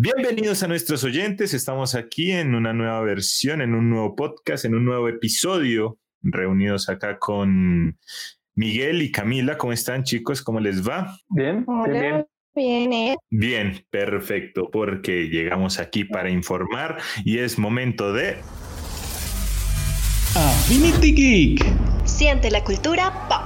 Bienvenidos a nuestros oyentes. Estamos aquí en una nueva versión, en un nuevo podcast, en un nuevo episodio, reunidos acá con Miguel y Camila. ¿Cómo están, chicos? ¿Cómo les va? Bien, bien. Bien, ¿eh? Bien, perfecto, porque llegamos aquí para informar y es momento de... Affinity Geek. Siente la cultura pop.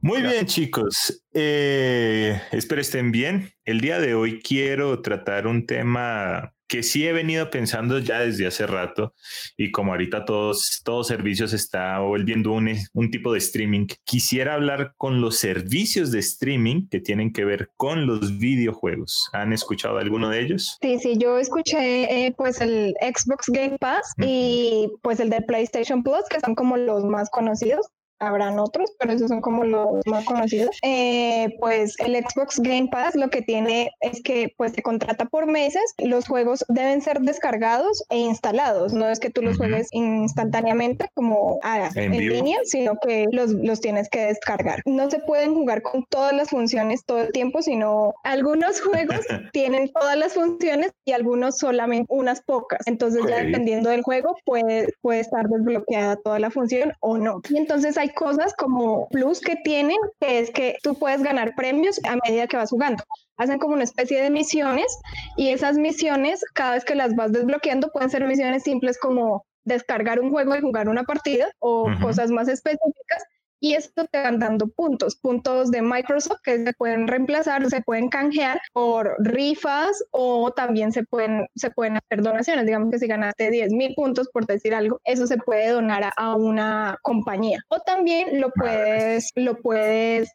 Muy bien, chicos. Eh, espero estén bien. El día de hoy quiero tratar un tema que sí he venido pensando ya desde hace rato y como ahorita todos, todos servicios está volviendo un, un tipo de streaming, quisiera hablar con los servicios de streaming que tienen que ver con los videojuegos. ¿Han escuchado alguno de ellos? Sí, sí, yo escuché eh, pues el Xbox Game Pass y pues el de PlayStation Plus, que son como los más conocidos habrán otros, pero esos son como los más conocidos. Eh, pues el Xbox Game Pass lo que tiene es que pues se contrata por meses, los juegos deben ser descargados e instalados, no es que tú los juegues instantáneamente como en, línea, sino que los, los tienes que descargar. No se pueden jugar con todas las funciones todo el tiempo, sino algunos juegos tienen todas las funciones y algunos solamente unas pocas. Entonces ya dependiendo del juego puede, puede estar desbloqueada toda la función o no. Y entonces hay cosas como plus que tienen, que es que tú puedes ganar premios a medida que vas jugando. Hacen como una especie de misiones y esas misiones, cada vez que las vas desbloqueando, pueden ser misiones simples como descargar un juego y jugar una partida o cosas más específicas y esto te van dando puntos, puntos de Microsoft que se pueden reemplazar, se pueden canjear por rifas o también se pueden, se pueden hacer donaciones. Digamos que si ganaste 10 mil puntos, por decir algo, eso se puede donar a, una compañía. O también lo puedes, lo puedes,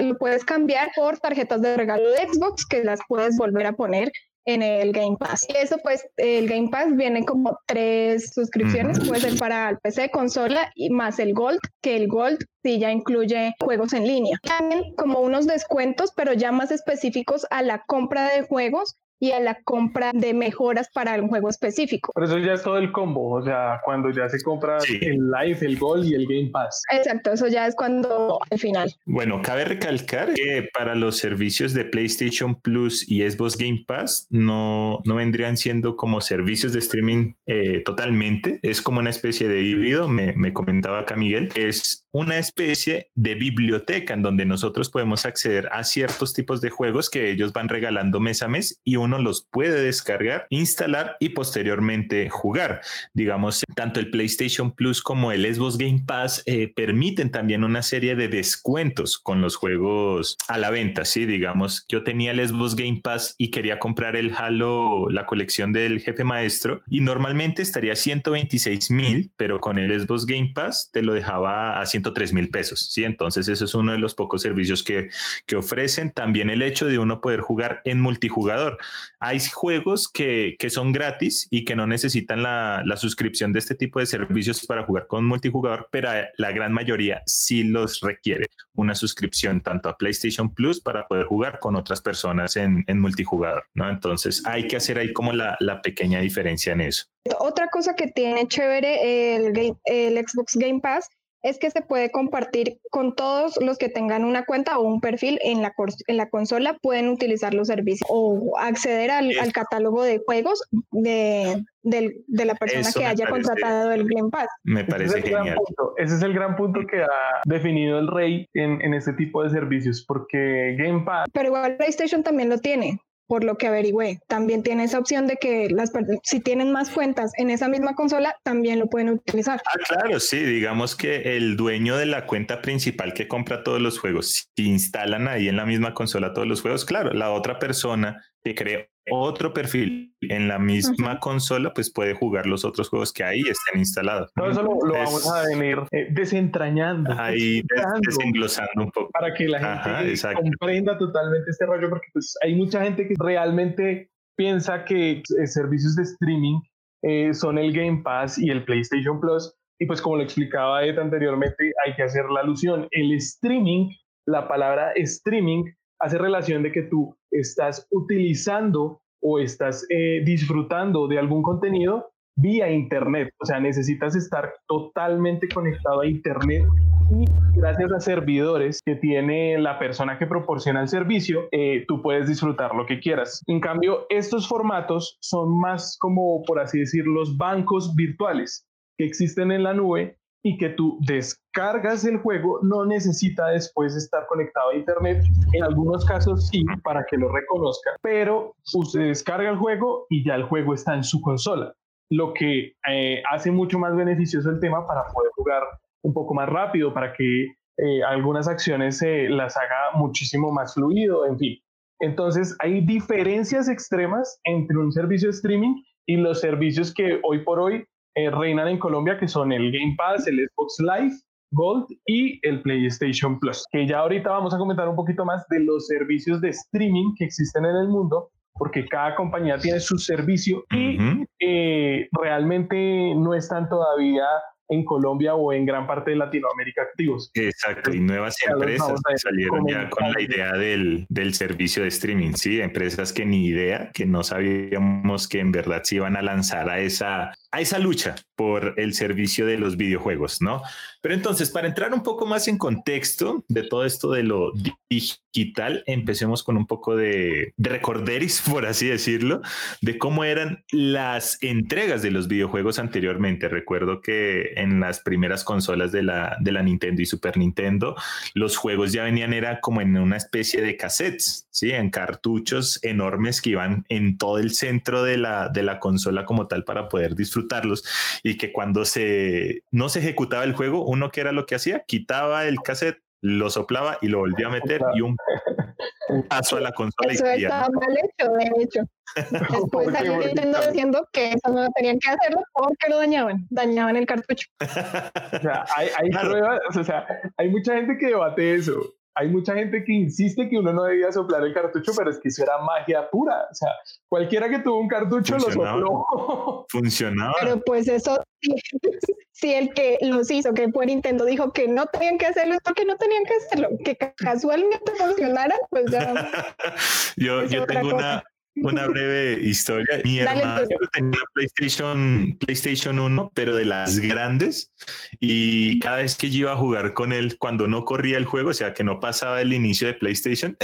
lo puedes cambiar por tarjetas de regalo de Xbox que las puedes volver a poner en el Game Pass. Y eso pues el Game Pass viene como tres suscripciones, puede ser para el PC, consola y más el Gold, que el Gold sí ya incluye juegos en línea. También como unos descuentos, pero ya más específicos a la compra de juegos y a la compra de mejoras para un juego específico. Pero eso ya es todo el combo, o sea, cuando ya se compra el Live, el Gold y el Game Pass. Exacto, eso ya es cuando al final. Bueno, cabe recalcar que para los servicios de PlayStation Plus y Xbox Game Pass no, no vendrían siendo como servicios de streaming eh, totalmente, es como una especie de híbrido, me, me comentaba acá Miguel, es una especie de biblioteca en donde nosotros podemos acceder a ciertos tipos de juegos que ellos van regalando mes a mes y uno los puede descargar, instalar y posteriormente jugar. Digamos, tanto el PlayStation Plus como el Xbox Game Pass eh, permiten también una serie de descuentos con los juegos a la venta. Sí, digamos, yo tenía el Xbox Game Pass y quería comprar el Halo, la colección del jefe maestro y normalmente estaría 126 mil, pero con el Xbox Game Pass te lo dejaba a 103 mil pesos. Sí, entonces eso es uno de los pocos servicios que, que ofrecen. También el hecho de uno poder jugar en multijugador. Hay juegos que, que son gratis y que no necesitan la, la, suscripción de este tipo de servicios para jugar con multijugador, pero la gran mayoría sí los requiere una suscripción tanto a PlayStation Plus para poder jugar con otras personas en, en multijugador, ¿no? Entonces hay que hacer ahí como la, la pequeña diferencia en eso. Otra cosa que tiene chévere el, el Xbox Game Pass es que se puede compartir con todos los que tengan una cuenta o un perfil en la, en la consola, pueden utilizar los servicios o acceder al, catálogo de juegos de, de, la persona que haya contratado el Game Pass. Me parece ese genial. ese es el gran punto que ha definido el rey en, en este tipo de servicios, porque Game Pass... Pero igual PlayStation también lo tiene por lo que averigüé. También tiene esa opción de que las si tienen más cuentas en esa misma consola, también lo pueden utilizar. Ah, claro, sí, digamos que el dueño de la cuenta principal que compra todos los juegos, si instalan ahí en la misma consola todos los juegos, claro, la otra persona que cree otro perfil en la misma consola, pues puede jugar los otros juegos que ahí estén instalados. Todo eso lo, vamos a venir eh, desentrañando. Ahí desenglosando un poco. Para que la gente comprenda totalmente este rollo, porque pues hay mucha gente que realmente piensa que eh, servicios de streaming eh, son el Game Pass y el PlayStation Plus. Y pues como lo explicaba Ed anteriormente, hay que hacer la alusión. El streaming, la palabra streaming hace relación de que tú estás utilizando o estás eh, disfrutando de algún contenido vía Internet. O sea, necesitas estar totalmente conectado a Internet y gracias a servidores que tiene la persona que proporciona el servicio, eh, tú puedes disfrutar lo que quieras. En cambio, estos formatos son más como, por así decir, los bancos virtuales que existen en la nube y que tú descargas el juego, no necesita después estar conectado a internet. En algunos casos sí, para que lo reconozca, pero usted descarga el juego y ya el juego está en su consola, lo que eh, hace mucho más beneficioso el tema para poder jugar un poco más rápido, para que eh, algunas acciones se las haga muchísimo más fluido, en fin. Entonces, hay diferencias extremas entre un servicio de streaming y los servicios que hoy por hoy eh, reinan en Colombia, que son el Game Pass, el Xbox Live, Gold y el PlayStation Plus. Que ya ahorita vamos a comentar un poquito más de los servicios de streaming que existen en el mundo, porque cada compañía tiene su servicio y eh, realmente no están todavía en Colombia o en gran parte de Latinoamérica activos. Exacto, y nuevas empresas salieron ya con la idea del, del, servicio de streaming, ¿sí? Empresas que ni idea, que no sabíamos que en verdad se iban a lanzar a esa, a esa lucha por el servicio de los videojuegos, ¿no? Pero entonces, para entrar un poco más en contexto de todo esto de lo digital, empecemos con un poco de, de recorderis, por así decirlo, de cómo eran las entregas de los videojuegos anteriormente. Recuerdo que en las primeras consolas de la, de la Nintendo y Super Nintendo, los juegos ya venían, era como en una especie de cassettes, ¿sí? En cartuchos enormes que iban en todo el centro de la, de la consola como tal para poder disfrutarlos y que cuando se, no se ejecutaba el juego, uno que era lo que hacía, quitaba el cassette, lo soplaba y lo volvía a meter y un paso a la consola. Eso y estaba mal hecho, de hecho. Después salió Nintendo diciendo que eso no tenían que hacerlo porque lo dañaban, dañaban el cartucho. o sea, hay, hay pruebas, o sea, hay mucha gente que debate eso hay mucha gente que insiste que uno no debía soplar el cartucho, pero es que eso era magia pura. O sea, cualquiera que tuvo un cartucho lo sopló. Funcionaba. Pero pues eso, si el que los hizo, que fue Nintendo, dijo que no tenían que hacerlo, es porque no tenían que hacerlo. Que casualmente funcionara, pues ya. yo, yo tengo una, una breve historia. Mi hermano tenía PlayStation, PlayStation 1, pero de las grandes. Y cada vez que yo iba a jugar con él, cuando no corría el juego, o sea, que no pasaba el inicio de PlayStation,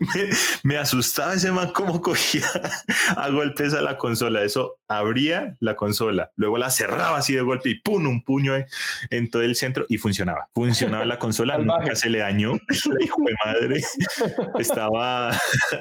me, asustaba ese man como cogía a golpes a la consola. Eso abría la consola, luego la cerraba así de golpe y ¡pum! un puño en todo el centro y funcionaba. Funcionaba la consola, nunca se le dañó. La hijo de madre estaba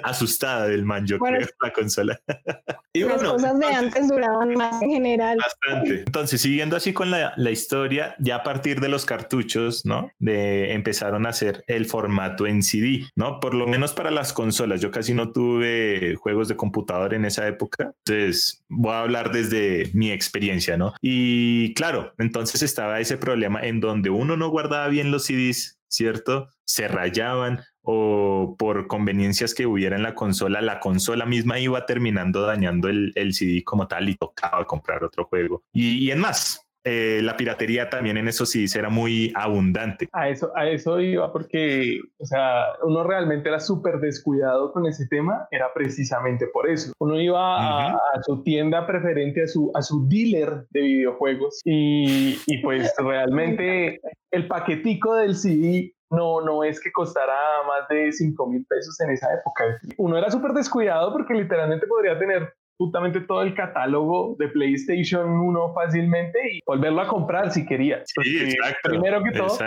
asustada del man, yo creo la consola. y Las cosas de antes duraban más en general. Bastante. Entonces, siguiendo así con la, la, historia, ya a partir de los cartuchos, ¿no? De, empezaron a hacer el formato en CD, ¿no? Por lo menos para las consolas. Yo casi no tuve juegos de computador en esa época. Entonces, voy a hablar desde mi experiencia, ¿no? Y claro, entonces estaba ese problema en donde uno no guardaba bien los CDs, ¿cierto? Se rayaban o por conveniencias que hubiera en la consola, la consola misma iba terminando dañando el, el CD como tal y tocaba comprar otro juego. Y, y en más, eh, la piratería también en eso sí era muy abundante. A eso, a eso iba porque, o sea, uno realmente era súper descuidado con ese tema, era precisamente por eso. Uno iba a, su tienda preferente, a su, a su dealer de videojuegos y, y pues realmente el paquetico del CD no, no es que costara más de 5 mil pesos en esa época. Uno era súper descuidado porque literalmente podría tener justamente todo el catálogo de PlayStation 1 fácilmente y volverlo a comprar si quería. Sí, exacto. Primero que todo,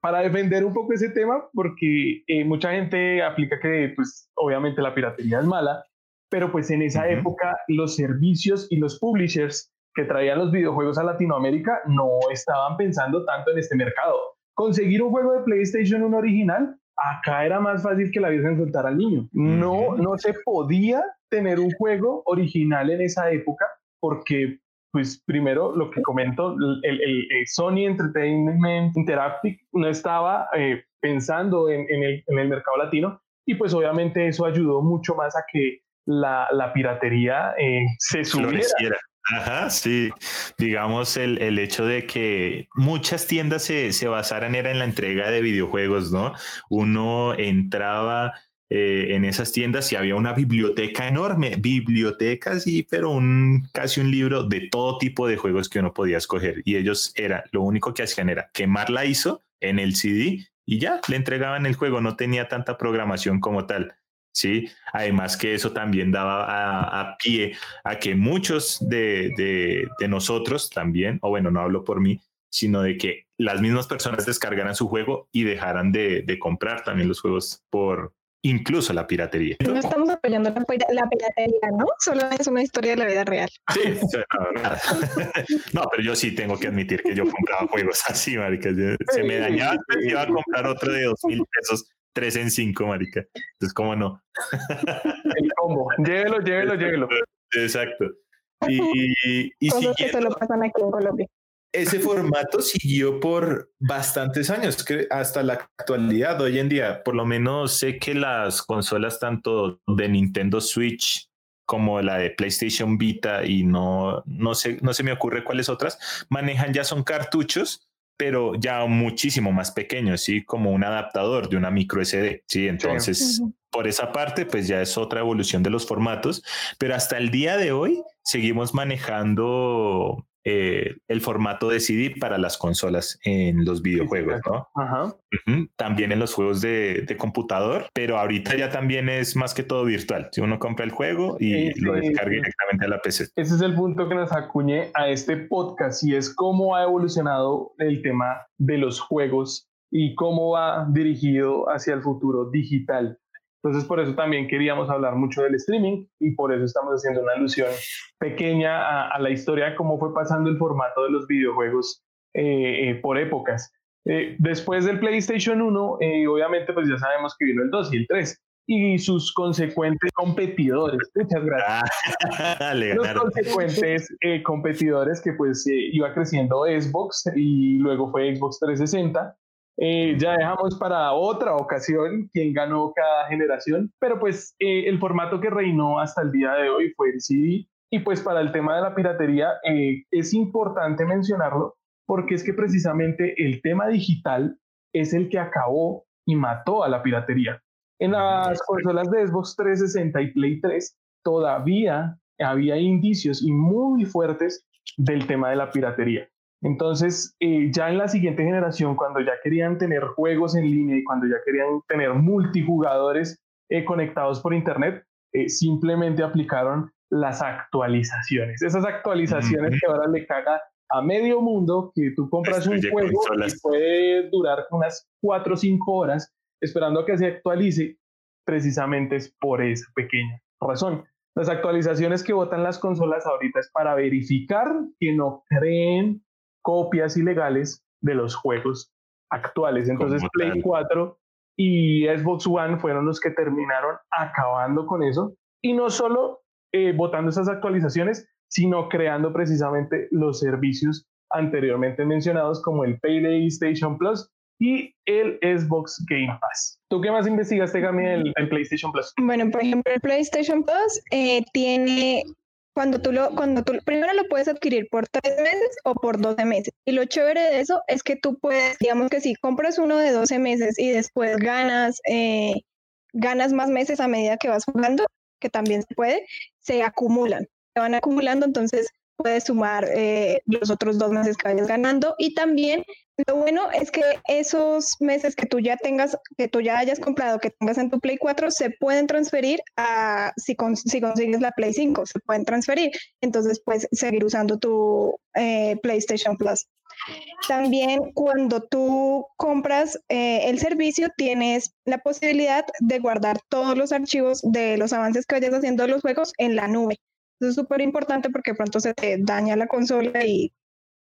para defender un poco ese tema, porque eh, mucha gente aplica que, pues, obviamente la piratería es mala, pero pues en esa época los servicios y los publishers que traían los videojuegos a Latinoamérica no estaban pensando tanto en este mercado conseguir un juego de PlayStation 1 original, acá era más fácil que la Virgen soltar al niño. No, no se podía tener un juego original en esa época porque, pues primero, lo que comento, el, Sony Entertainment Interactive no estaba eh, pensando en, el, mercado latino y pues obviamente eso ayudó mucho más a que la, piratería eh, se subiera. Ajá, sí. Digamos el, el, hecho de que muchas tiendas se, se basaran era en la entrega de videojuegos, ¿no? Uno entraba eh, en esas tiendas y había una biblioteca enorme, biblioteca, sí, pero un, casi un libro de todo tipo de juegos que uno podía escoger. Y ellos era, lo único que hacían era quemar la ISO en el CD y ya le entregaban el juego, no tenía tanta programación como tal. Sí, además que eso también daba a, pie a que muchos de, de, nosotros también, o bueno, no hablo por mí, sino de que las mismas personas descargaran su juego y dejaran de, de comprar también los juegos por, incluso la piratería. No estamos apoyando la, piratería, ¿no? Solo es una historia de la vida real. Sí, no, pero yo sí tengo que admitir que yo compraba juegos así, marica. Se me dañaba, iba a comprar otro de dos mil pesos, tres en cinco, marica. Entonces, ¿cómo no? El combo. Llévelo, llévelo, llévelo. Exacto. Y, y, Cosas que solo pasan aquí en Colombia ese formato siguió por bastantes años, que hasta la actualidad, hoy en día, por lo menos sé que las consolas tanto de Nintendo Switch como la de PlayStation Vita y no, no, sé, no se me ocurre cuáles otras, manejan ya son cartuchos, pero ya muchísimo más pequeños, ¿sí? Como un adaptador de una micro SD, ¿sí? Entonces, por esa parte, pues ya es otra evolución de los formatos, pero hasta el día de hoy seguimos manejando eh, el formato de CD para las consolas en los videojuegos, ¿no? Ajá. También en los juegos de, computador, pero ahorita ya también es más que todo virtual. Si uno compra el juego y lo descarga directamente a la PC. Ese es el punto que nos acuñe a este podcast y es cómo ha evolucionado el tema de los juegos y cómo va dirigido hacia el futuro digital. Entonces, por eso también queríamos hablar mucho del streaming y por eso estamos haciendo una alusión pequeña a, la historia de cómo fue pasando el formato de los videojuegos eh, eh, por épocas. Eh, después del PlayStation 1, obviamente, pues ya sabemos que vino el 2 y el 3 y sus consecuentes competidores. Muchas gracias. Ah, Los consecuentes competidores que pues iba creciendo Xbox y luego fue Xbox 360 eh, ya dejamos para otra ocasión quién ganó cada generación, pero pues eh, el formato que reinó hasta el día de hoy fue el CD. Y pues para el tema de la piratería eh, es importante mencionarlo porque es que precisamente el tema digital es el que acabó y mató a la piratería. En las consolas de Xbox 360 y Play 3 todavía había indicios y muy fuertes del tema de la piratería. Entonces, eh, ya en la siguiente generación, cuando ya querían tener juegos en línea y cuando ya querían tener multijugadores eh, conectados por Internet, eh, simplemente aplicaron las actualizaciones. Esas actualizaciones que ahora le caga a medio mundo, que tú compras un juego y puede durar unas cuatro o cinco horas esperando a que se actualice, precisamente es por esa pequeña razón. Las actualizaciones que votan las consolas ahorita es para verificar que no creen copias ilegales de los juegos actuales. Entonces Play 4 y Xbox One fueron los que terminaron acabando con eso y no solo eh, votando esas actualizaciones, sino creando precisamente los servicios anteriormente mencionados como el PlayStation Plus y el Xbox Game Pass. ¿Tú qué más investigaste, Gami, el, el PlayStation Plus? Bueno, por ejemplo, el PlayStation Plus eh, tiene cuando tú lo, cuando tú, primero lo puedes adquirir por tres meses o por 12 meses. Y lo chévere de eso es que tú puedes, digamos que si compras uno de 12 meses y después ganas, eh, ganas más meses a medida que vas jugando, que también se puede, se acumulan, se van acumulando, entonces puedes sumar eh, los otros dos meses que vayas ganando y también lo bueno es que esos meses que tú ya tengas, que tú ya hayas comprado, que tengas en tu Play 4, se pueden transferir a, si, si consigues la Play 5, se pueden transferir. Entonces puedes seguir usando tu eh, PlayStation Plus. También cuando tú compras eh, el servicio, tienes la posibilidad de guardar todos los archivos de los avances que vayas haciendo de los juegos en la nube. Eso es súper importante porque pronto se te daña la consola y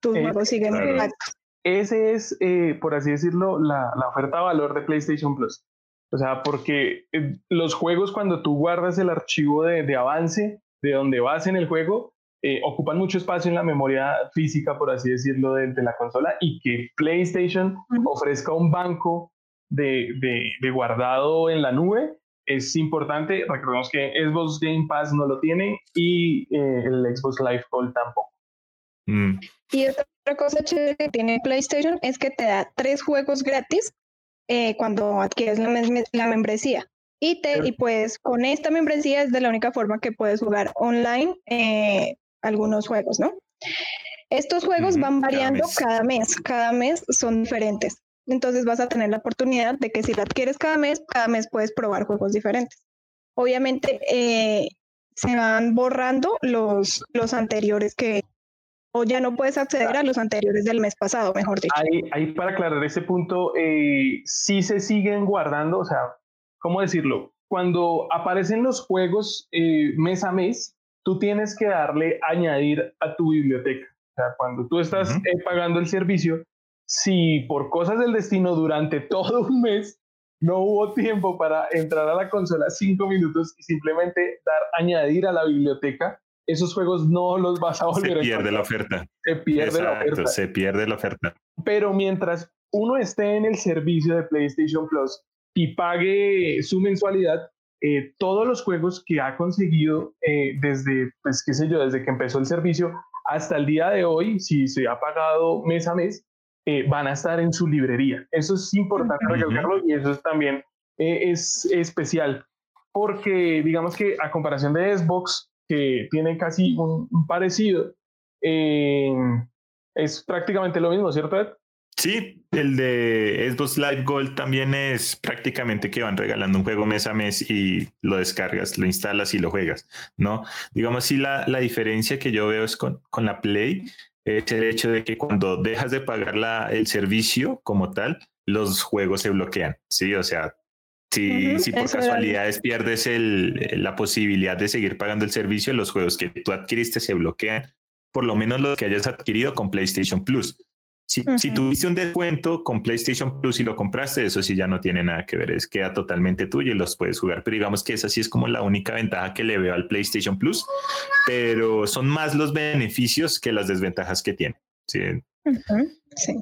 tus juegos siguen intactos. Ese es, eh, por así decirlo, la, la oferta valor de PlayStation Plus. O sea, porque eh, los juegos cuando tú guardas el archivo de, de avance de donde vas en el juego, eh, ocupan mucho espacio en la memoria física, por así decirlo, de, de la consola y que PlayStation ofrezca un banco de, de, de, guardado en la nube es importante. Recordemos que Xbox Game Pass no lo tiene y el Xbox Live Gold tampoco. Mm. Y otra cosa chévere que tiene PlayStation es que te da tres juegos gratis eh, cuando adquieres la, membresía. Y, te, y pues con esta membresía es de la única forma que puedes jugar online eh, algunos juegos, ¿no? Estos juegos van variando cada mes. cada mes, son diferentes. Entonces vas a tener la oportunidad de que si la adquieres cada mes, cada mes puedes probar juegos diferentes. Obviamente eh, se van borrando los, los anteriores que, o ya no puedes acceder a los anteriores del mes pasado, mejor dicho. Ahí, ahí para aclarar ese punto, eh, sí se siguen guardando, o sea, ¿cómo decirlo? Cuando aparecen los juegos eh, mes a mes, tú tienes que darle añadir a tu biblioteca. O sea, cuando tú estás eh, pagando el servicio, si por cosas del destino durante todo un mes no hubo tiempo para entrar a la consola cinco minutos y simplemente dar añadir a la biblioteca, esos juegos no los vas a volver se pierde la oferta. Se pierde la oferta. Se pierde la oferta. Pero mientras uno esté en el servicio de PlayStation Plus y pague su mensualidad, eh, todos los juegos que ha conseguido eh, desde, pues qué sé yo, desde que empezó el servicio hasta el día de hoy, si se ha pagado mes a mes, eh, van a estar en su librería. Eso es importante recalcarlo y eso es también es especial porque digamos que a comparación de Xbox, que tiene casi un, parecido, es prácticamente lo mismo, ¿cierto? Ed? Sí, el de Xbox Live Gold también es prácticamente que van regalando un juego mes a mes y lo descargas, lo instalas y lo juegas, ¿no? Digamos, sí, la, la diferencia que yo veo es con, con la Play, es el hecho de que cuando dejas de pagar la, el servicio como tal, los juegos se bloquean, ¿sí? O sea, si, si por casualidades pierdes el, la posibilidad de seguir pagando el servicio, los juegos que tú adquiriste se bloquean, por lo menos los que hayas adquirido con PlayStation Plus. Si, tuviste un descuento con PlayStation Plus y lo compraste, eso sí ya no tiene nada que ver, es queda totalmente tuyo y los puedes jugar. Pero digamos que esa sí es como la única ventaja que le veo al PlayStation Plus, pero son más los beneficios que las desventajas que tiene. Sí. sí.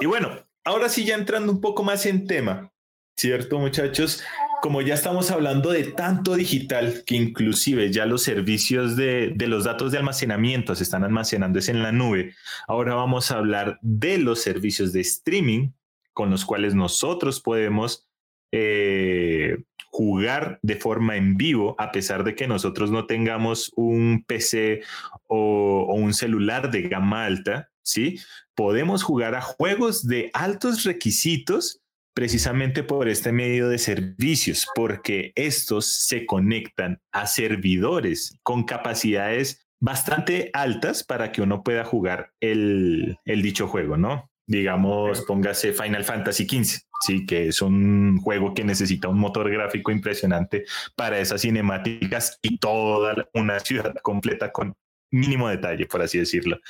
Y bueno, ahora sí ya entrando un poco más en tema, ¿cierto muchachos? Como ya estamos hablando de tanto digital que inclusive ya los servicios de, los datos de almacenamiento se están almacenando en la nube, ahora vamos a hablar de los servicios de streaming con los cuales nosotros podemos eh, jugar de forma en vivo, a pesar de que nosotros no tengamos un PC o, o un celular de gama alta, ¿sí? Podemos jugar a juegos de altos requisitos precisamente por este medio de servicios, porque estos se conectan a servidores con capacidades bastante altas para que uno pueda jugar el, dicho juego, ¿no? Digamos, póngase Final Fantasy XV, sí, que es un juego que necesita un motor gráfico impresionante para esas cinemáticas y toda una ciudad completa con mínimo detalle, por así decirlo.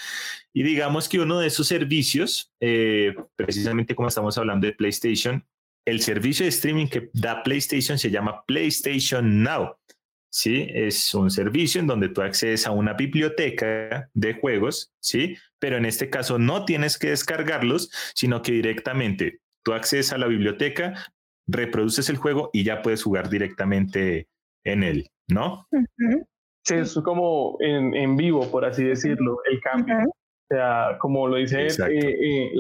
Y digamos que uno de esos servicios, eh, precisamente como estamos hablando de PlayStation, el servicio de streaming que da PlayStation se llama PlayStation Now. ¿sí? Es un servicio en donde tú accedes a una biblioteca de juegos, ¿sí? Pero en este caso no tienes que descargarlos, sino que directamente tú accedes a la biblioteca, reproduces el juego y ya puedes jugar directamente en él, ¿no? Sí, es como en, vivo, por así decirlo, el cambio. O sea, como lo dice, eh, eh,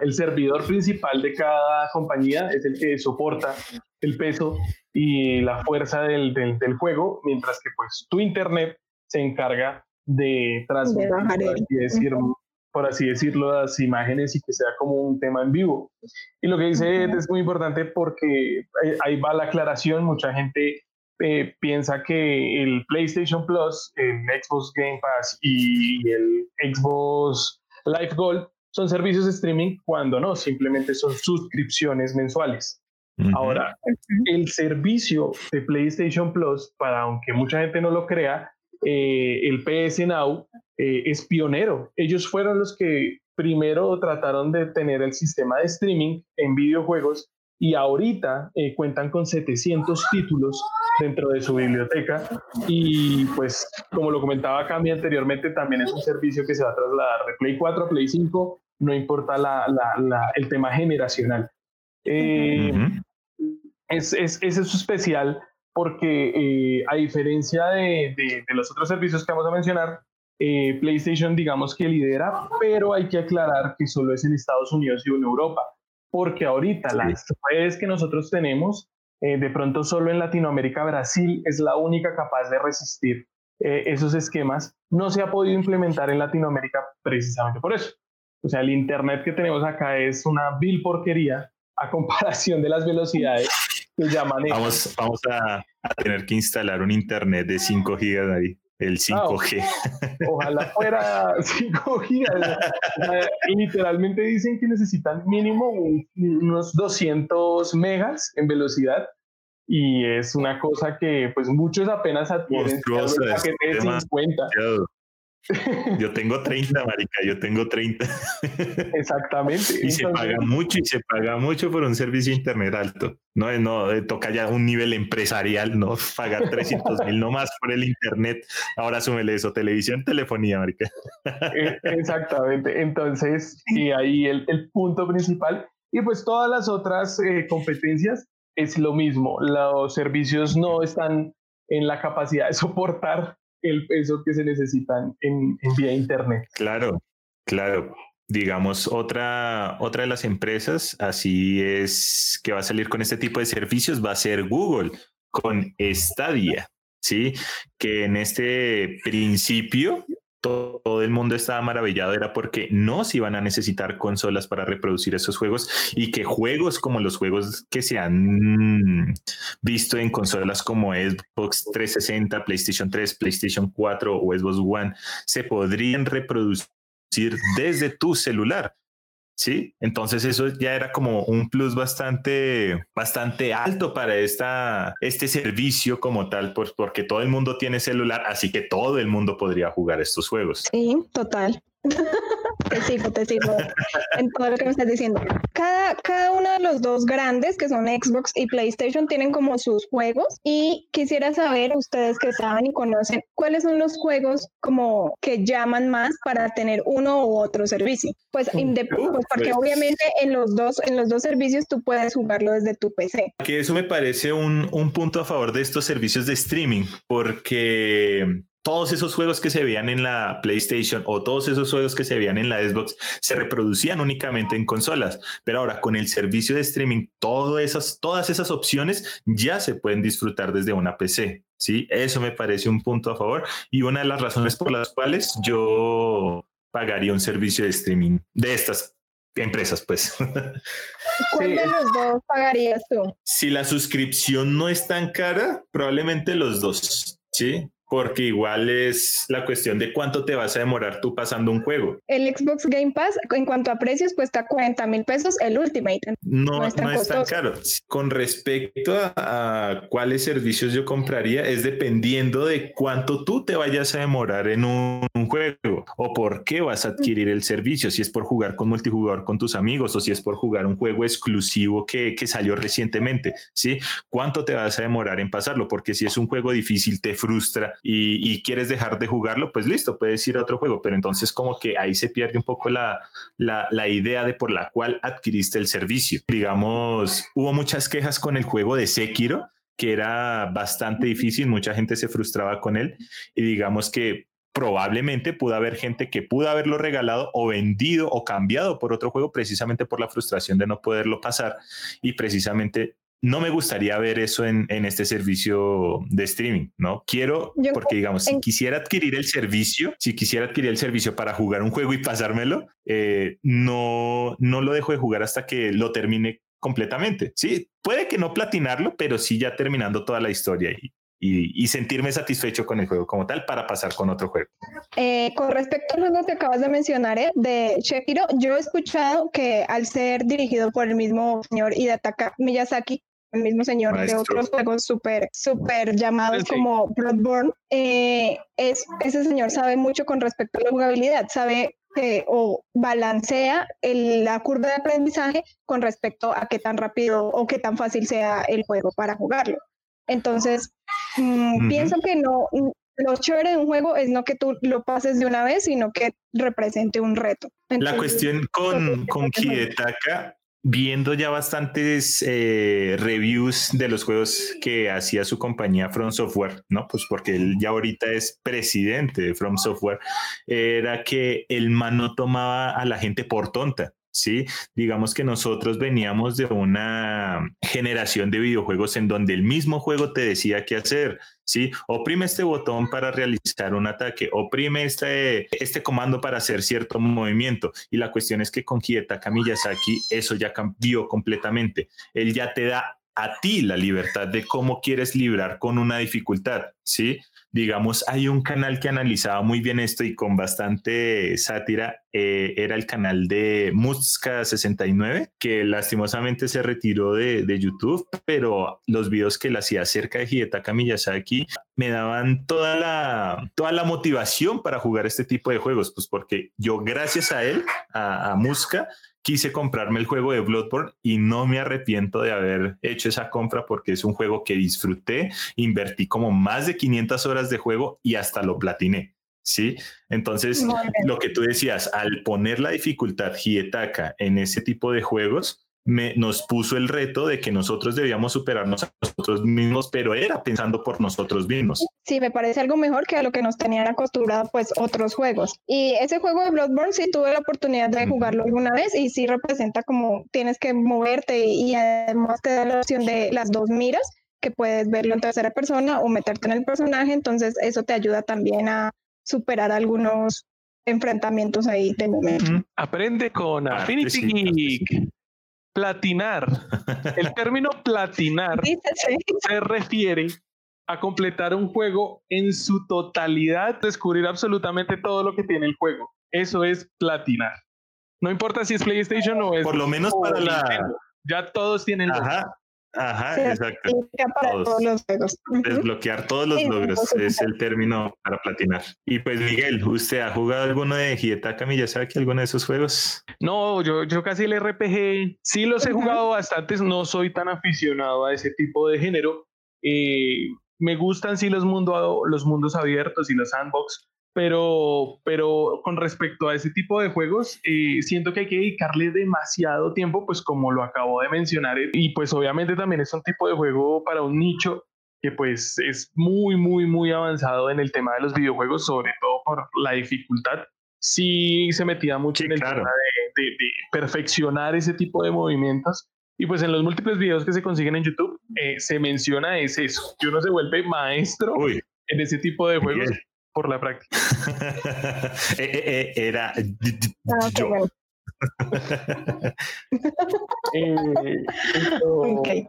el servidor principal de cada compañía es el que soporta el peso y la fuerza del, del, juego, mientras que pues tu internet se encarga de transmitir, por, así decirlo, las imágenes y que sea como un tema en vivo. Y lo que dice es muy importante porque ahí va la aclaración, mucha gente eh, piensa que el PlayStation Plus, el Xbox Game Pass y el Xbox Live Gold son servicios de streaming cuando no, simplemente son suscripciones mensuales. Ahora, el servicio de PlayStation Plus, para aunque mucha gente no lo crea, eh, el PS Now eh, es pionero. Ellos fueron los que primero trataron de tener el sistema de streaming en videojuegos y ahorita cuentan con 700 títulos dentro de su biblioteca. Y pues como lo comentaba Cami anteriormente también es un servicio que se va a trasladar de Play 4 a Play 5 no importa la, la, el tema generacional. Eh, es, es, es, eso especial porque eh, a diferencia de, de, los otros servicios que vamos a mencionar eh, PlayStation digamos que lidera pero hay que aclarar que solo es en Estados Unidos y en Europa porque ahorita las redes que nosotros tenemos Eh, de pronto solo en Latinoamérica Brasil es la única capaz de resistir eh, esos esquemas. No se ha podido implementar en Latinoamérica precisamente por eso. O sea, el Internet que tenemos acá es una vil porquería a comparación de las velocidades que ya manejan. Vamos, vamos a, tener que instalar un Internet de 5 gigas ahí el 5G. Ah, ojalá fuera 5 gigas. literalmente dicen que necesitan mínimo unos 200 megas en velocidad y es una cosa que pues muchos apenas adquieren el paquete de 50. Yo tengo 30, marica, yo tengo 30. Exactamente. y se paga mucho y se paga mucho por un servicio internet alto. No, no, eh, toca ya un nivel empresarial, no pagar 300 mil no más por el internet. Ahora súmele eso, televisión, telefonía, marica. E, exactamente. Entonces, y ahí el, el, punto principal. Y pues todas las otras eh, competencias es lo mismo. Los servicios no están en la capacidad de soportar el peso que se necesitan en, vía internet. Claro, claro. Digamos, otra, otra de las empresas, así es que va a salir con este tipo de servicios, va a ser Google con Stadia, ¿sí? Que en este principio todo el mundo estaba maravillado era porque no se iban a necesitar consolas para reproducir esos juegos y que juegos como los juegos que se han visto en consolas como Xbox 360, PlayStation 3, PlayStation 4 o Xbox One se podrían reproducir desde tu celular. ¿Sí? Entonces eso ya era como un plus bastante, bastante alto para esta, este servicio como tal, pues porque todo el mundo tiene celular, así que todo el mundo podría jugar estos juegos. Sí, total. te sigo, te sigo en todo lo que me estás diciendo. Cada, cada uno de los dos grandes, que son Xbox y PlayStation, tienen como sus juegos y quisiera saber, ustedes que saben y conocen, cuáles son los juegos como que llaman más para tener uno u otro servicio. Pues, pues porque pues obviamente en los, dos, en los dos servicios tú puedes jugarlo desde tu PC. Que eso me parece un, un punto a favor de estos servicios de streaming, porque todos esos juegos que se veían en la PlayStation o todos esos juegos que se veían en la Xbox se reproducían únicamente en consolas, pero ahora con el servicio de streaming, todas esas, todas esas opciones ya se pueden disfrutar desde una PC. ¿sí? Eso me parece un punto a favor y una de las razones por las cuales yo pagaría un servicio de streaming de estas empresas, pues. ¿Cuál de los dos pagarías tú? Si la suscripción no es tan cara, probablemente los dos, ¿sí? Porque igual es la cuestión de cuánto te vas a demorar tú pasando un juego. El Xbox Game Pass, en cuanto a precios, cuesta 40 mil pesos el Ultimate. No, no, es tan, caro. Con respecto a, cuáles servicios yo compraría, es dependiendo de cuánto tú te vayas a demorar en un, juego o por qué vas a adquirir el servicio, si es por jugar con multijugador con tus amigos o si es por jugar un juego exclusivo que, que salió recientemente, ¿sí? ¿Cuánto te vas a demorar en pasarlo? Porque si es un juego difícil, te frustra y, quieres dejar de jugarlo, pues listo, puedes ir a otro juego, pero entonces como que ahí se pierde un poco la, la, idea de por la cual adquiriste el servicio. Digamos, hubo muchas quejas con el juego de Sekiro, que era bastante difícil, mucha gente se frustraba con él y digamos que probablemente pudo haber gente que pudo haberlo regalado o vendido o cambiado por otro juego precisamente por la frustración de no poderlo pasar y precisamente no me gustaría ver eso en, este servicio de streaming, ¿no? Quiero, porque digamos, si quisiera adquirir el servicio, si quisiera adquirir el servicio para jugar un juego y pasármelo, eh, no, no lo dejo de jugar hasta que lo termine completamente. Sí, puede que no platinarlo, pero sí ya terminando toda la historia y, y, sentirme satisfecho con el juego como tal para pasar con otro juego. Eh, con respecto al juego que acabas de mencionar eh, de Shekiro, yo he escuchado que al ser dirigido por el mismo señor Hidetaka Miyazaki, el mismo señor de otros juegos súper, súper llamados como Bloodborne, eh, es, ese señor sabe mucho con respecto a la jugabilidad, sabe o balancea la curva de aprendizaje con respecto a qué tan rápido o qué tan fácil sea el juego para jugarlo. Entonces, mm, pienso que no, lo chévere de un juego es no que tú lo pases de una vez, sino que represente un reto. la cuestión con, con Kietaka viendo ya bastantes eh, reviews de los juegos que hacía su compañía From Software, ¿no? Pues porque él ya ahorita es presidente de From Software, era que el man no tomaba a la gente por tonta. ¿Sí? Digamos que nosotros veníamos de una generación de videojuegos en donde el mismo juego te decía qué hacer, ¿sí? Oprime este botón para realizar un ataque, oprime este, este comando para hacer cierto movimiento. Y la cuestión es que con Hidetaka Miyazaki eso ya cambió completamente. Él ya te da a ti la libertad de cómo quieres librar con una dificultad, ¿sí? Digamos, hay un canal que analizaba muy bien esto y con bastante sátira, eh, era el canal de Muska69, que lastimosamente se retiró de, YouTube, pero los videos que él hacía acerca de Hidetaka Miyazaki me daban toda la, toda la motivación para jugar este tipo de juegos, pues porque yo gracias a él, a, a Muska, quise comprarme el juego de Bloodborne y no me arrepiento de haber hecho esa compra porque es un juego que disfruté, invertí como más de 500 horas de juego y hasta lo platiné. ¿sí? Entonces, lo que tú decías, al poner la dificultad Hietaka en ese tipo de juegos, me, nos puso el reto de que nosotros debíamos superarnos a nosotros mismos, pero era pensando por nosotros mismos. Sí, me parece algo mejor que a lo que nos tenían acostumbrado pues otros juegos. Y ese juego de Bloodborne sí tuve la oportunidad de jugarlo alguna vez y sí representa como tienes que moverte y además te da la opción de las dos miras que puedes verlo en tercera persona o meterte en el personaje, entonces eso te ayuda también a superar algunos enfrentamientos ahí de momento. Aprende con ah, Affinity Geek. Platinar. El término platinar se refiere a completar un juego en su totalidad, descubrir absolutamente todo lo que tiene el juego. Eso es platinar. No importa si es PlayStation o es. Por lo menos para la. Ya todos tienen. Ajá. Ajá, exacto. Desbloquear todos los logros es el término para platinar. Y pues Miguel, ¿usted ha jugado alguno de Hidetaka Miyazaki, alguno de esos juegos? No, yo, yo casi el RPG sí los he jugado bastantes, no soy tan aficionado a ese tipo de género. Eh, me gustan sí los, mundo, los mundos abiertos y los sandbox, pero, pero con respecto a ese tipo de juegos, eh, siento que hay que dedicarle demasiado tiempo, pues como lo acabo de mencionar, y pues obviamente también es un tipo de juego para un nicho que pues es muy, muy, muy avanzado en el tema de los videojuegos, sobre todo por la dificultad. Sí se metía mucho en el tema de, perfeccionar ese tipo de movimientos. Y pues en los múltiples videos que se consiguen en YouTube eh, se menciona es eso, que uno se vuelve maestro en ese tipo de juegos por la práctica. Eh, eh, eh, era ah, yo.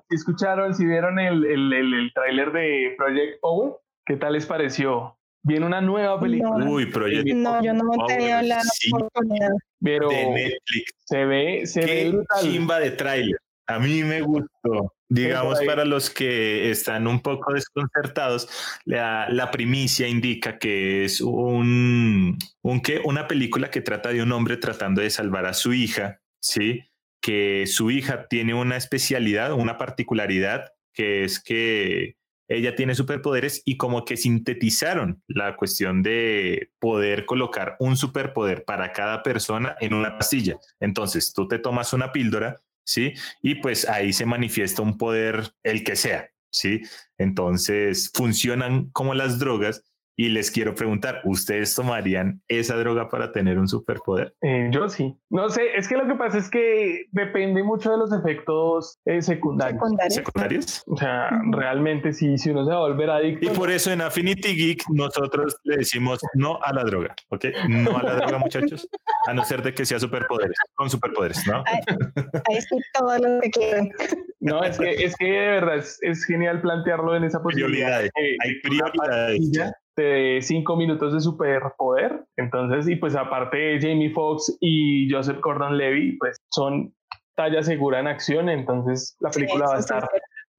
escucharon, si vieron el, el, el, tráiler de Project Power, ¿qué tal les pareció? Viene una nueva película. Uy, Project No, yo no he tenido la oportunidad. Pero de Netflix. se ve, se ve brutal. chimba de tráiler. A mí me gustó. Digamos, para los que están un poco desconcertados, la, la primicia indica que es un, un que una película que trata de un hombre tratando de salvar a su hija, ¿sí? Que su hija tiene una especialidad, una particularidad, que es que ella tiene superpoderes y como que sintetizaron la cuestión de poder colocar un superpoder para cada persona en una pastilla. Entonces, tú te tomas una píldora ¿sí? Y pues ahí se manifiesta un poder, el que sea, ¿sí? Entonces funcionan como las drogas y les quiero preguntar, ¿ustedes tomarían esa droga para tener un superpoder? Eh, yo sí. No sé, es que lo que pasa es que depende mucho de los efectos eh, secundarios. secundarios. O sea, realmente sí, si uno se va a volver adicto. Y por eso en Affinity Geek nosotros le decimos no a la droga, ¿ok? No a la droga, muchachos, a no ser de que sea superpoderes, con superpoderes, ¿no? Ahí es todo lo que quieren. No, es que, es que de verdad es, genial plantearlo en esa posibilidad. Hay prioridades de cinco minutos de superpoder. Entonces, y pues aparte Jamie Foxx y Joseph Gordon Levy, pues son talla segura en acción. Entonces, la película va a estar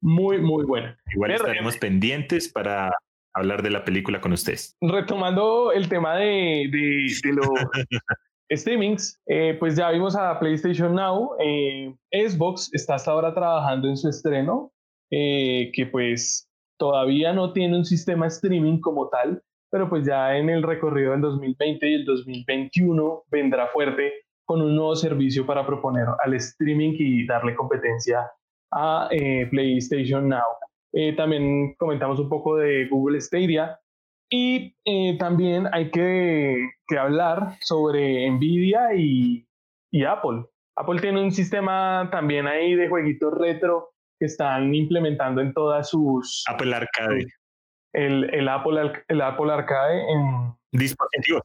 muy, muy buena. Igual estaremos pendientes para hablar de la película con ustedes. Retomando el tema de, de, los streamings, eh, pues ya vimos a PlayStation Now. Eh, Xbox está hasta ahora trabajando en su estreno, eh, que pues todavía no tiene un sistema streaming como tal, pero pues ya en el recorrido del 2020 y el 2021 vendrá fuerte con un nuevo servicio para proponer al streaming y darle competencia a eh, PlayStation Now. Eh, también comentamos un poco de Google Stadia y eh, también hay que, hablar sobre Nvidia y, y Apple, Apple tiene un sistema también ahí de jueguitos retro que están implementando en todas sus... Apple Arcade. El, el Apple, el Apple Arcade en dispositivos.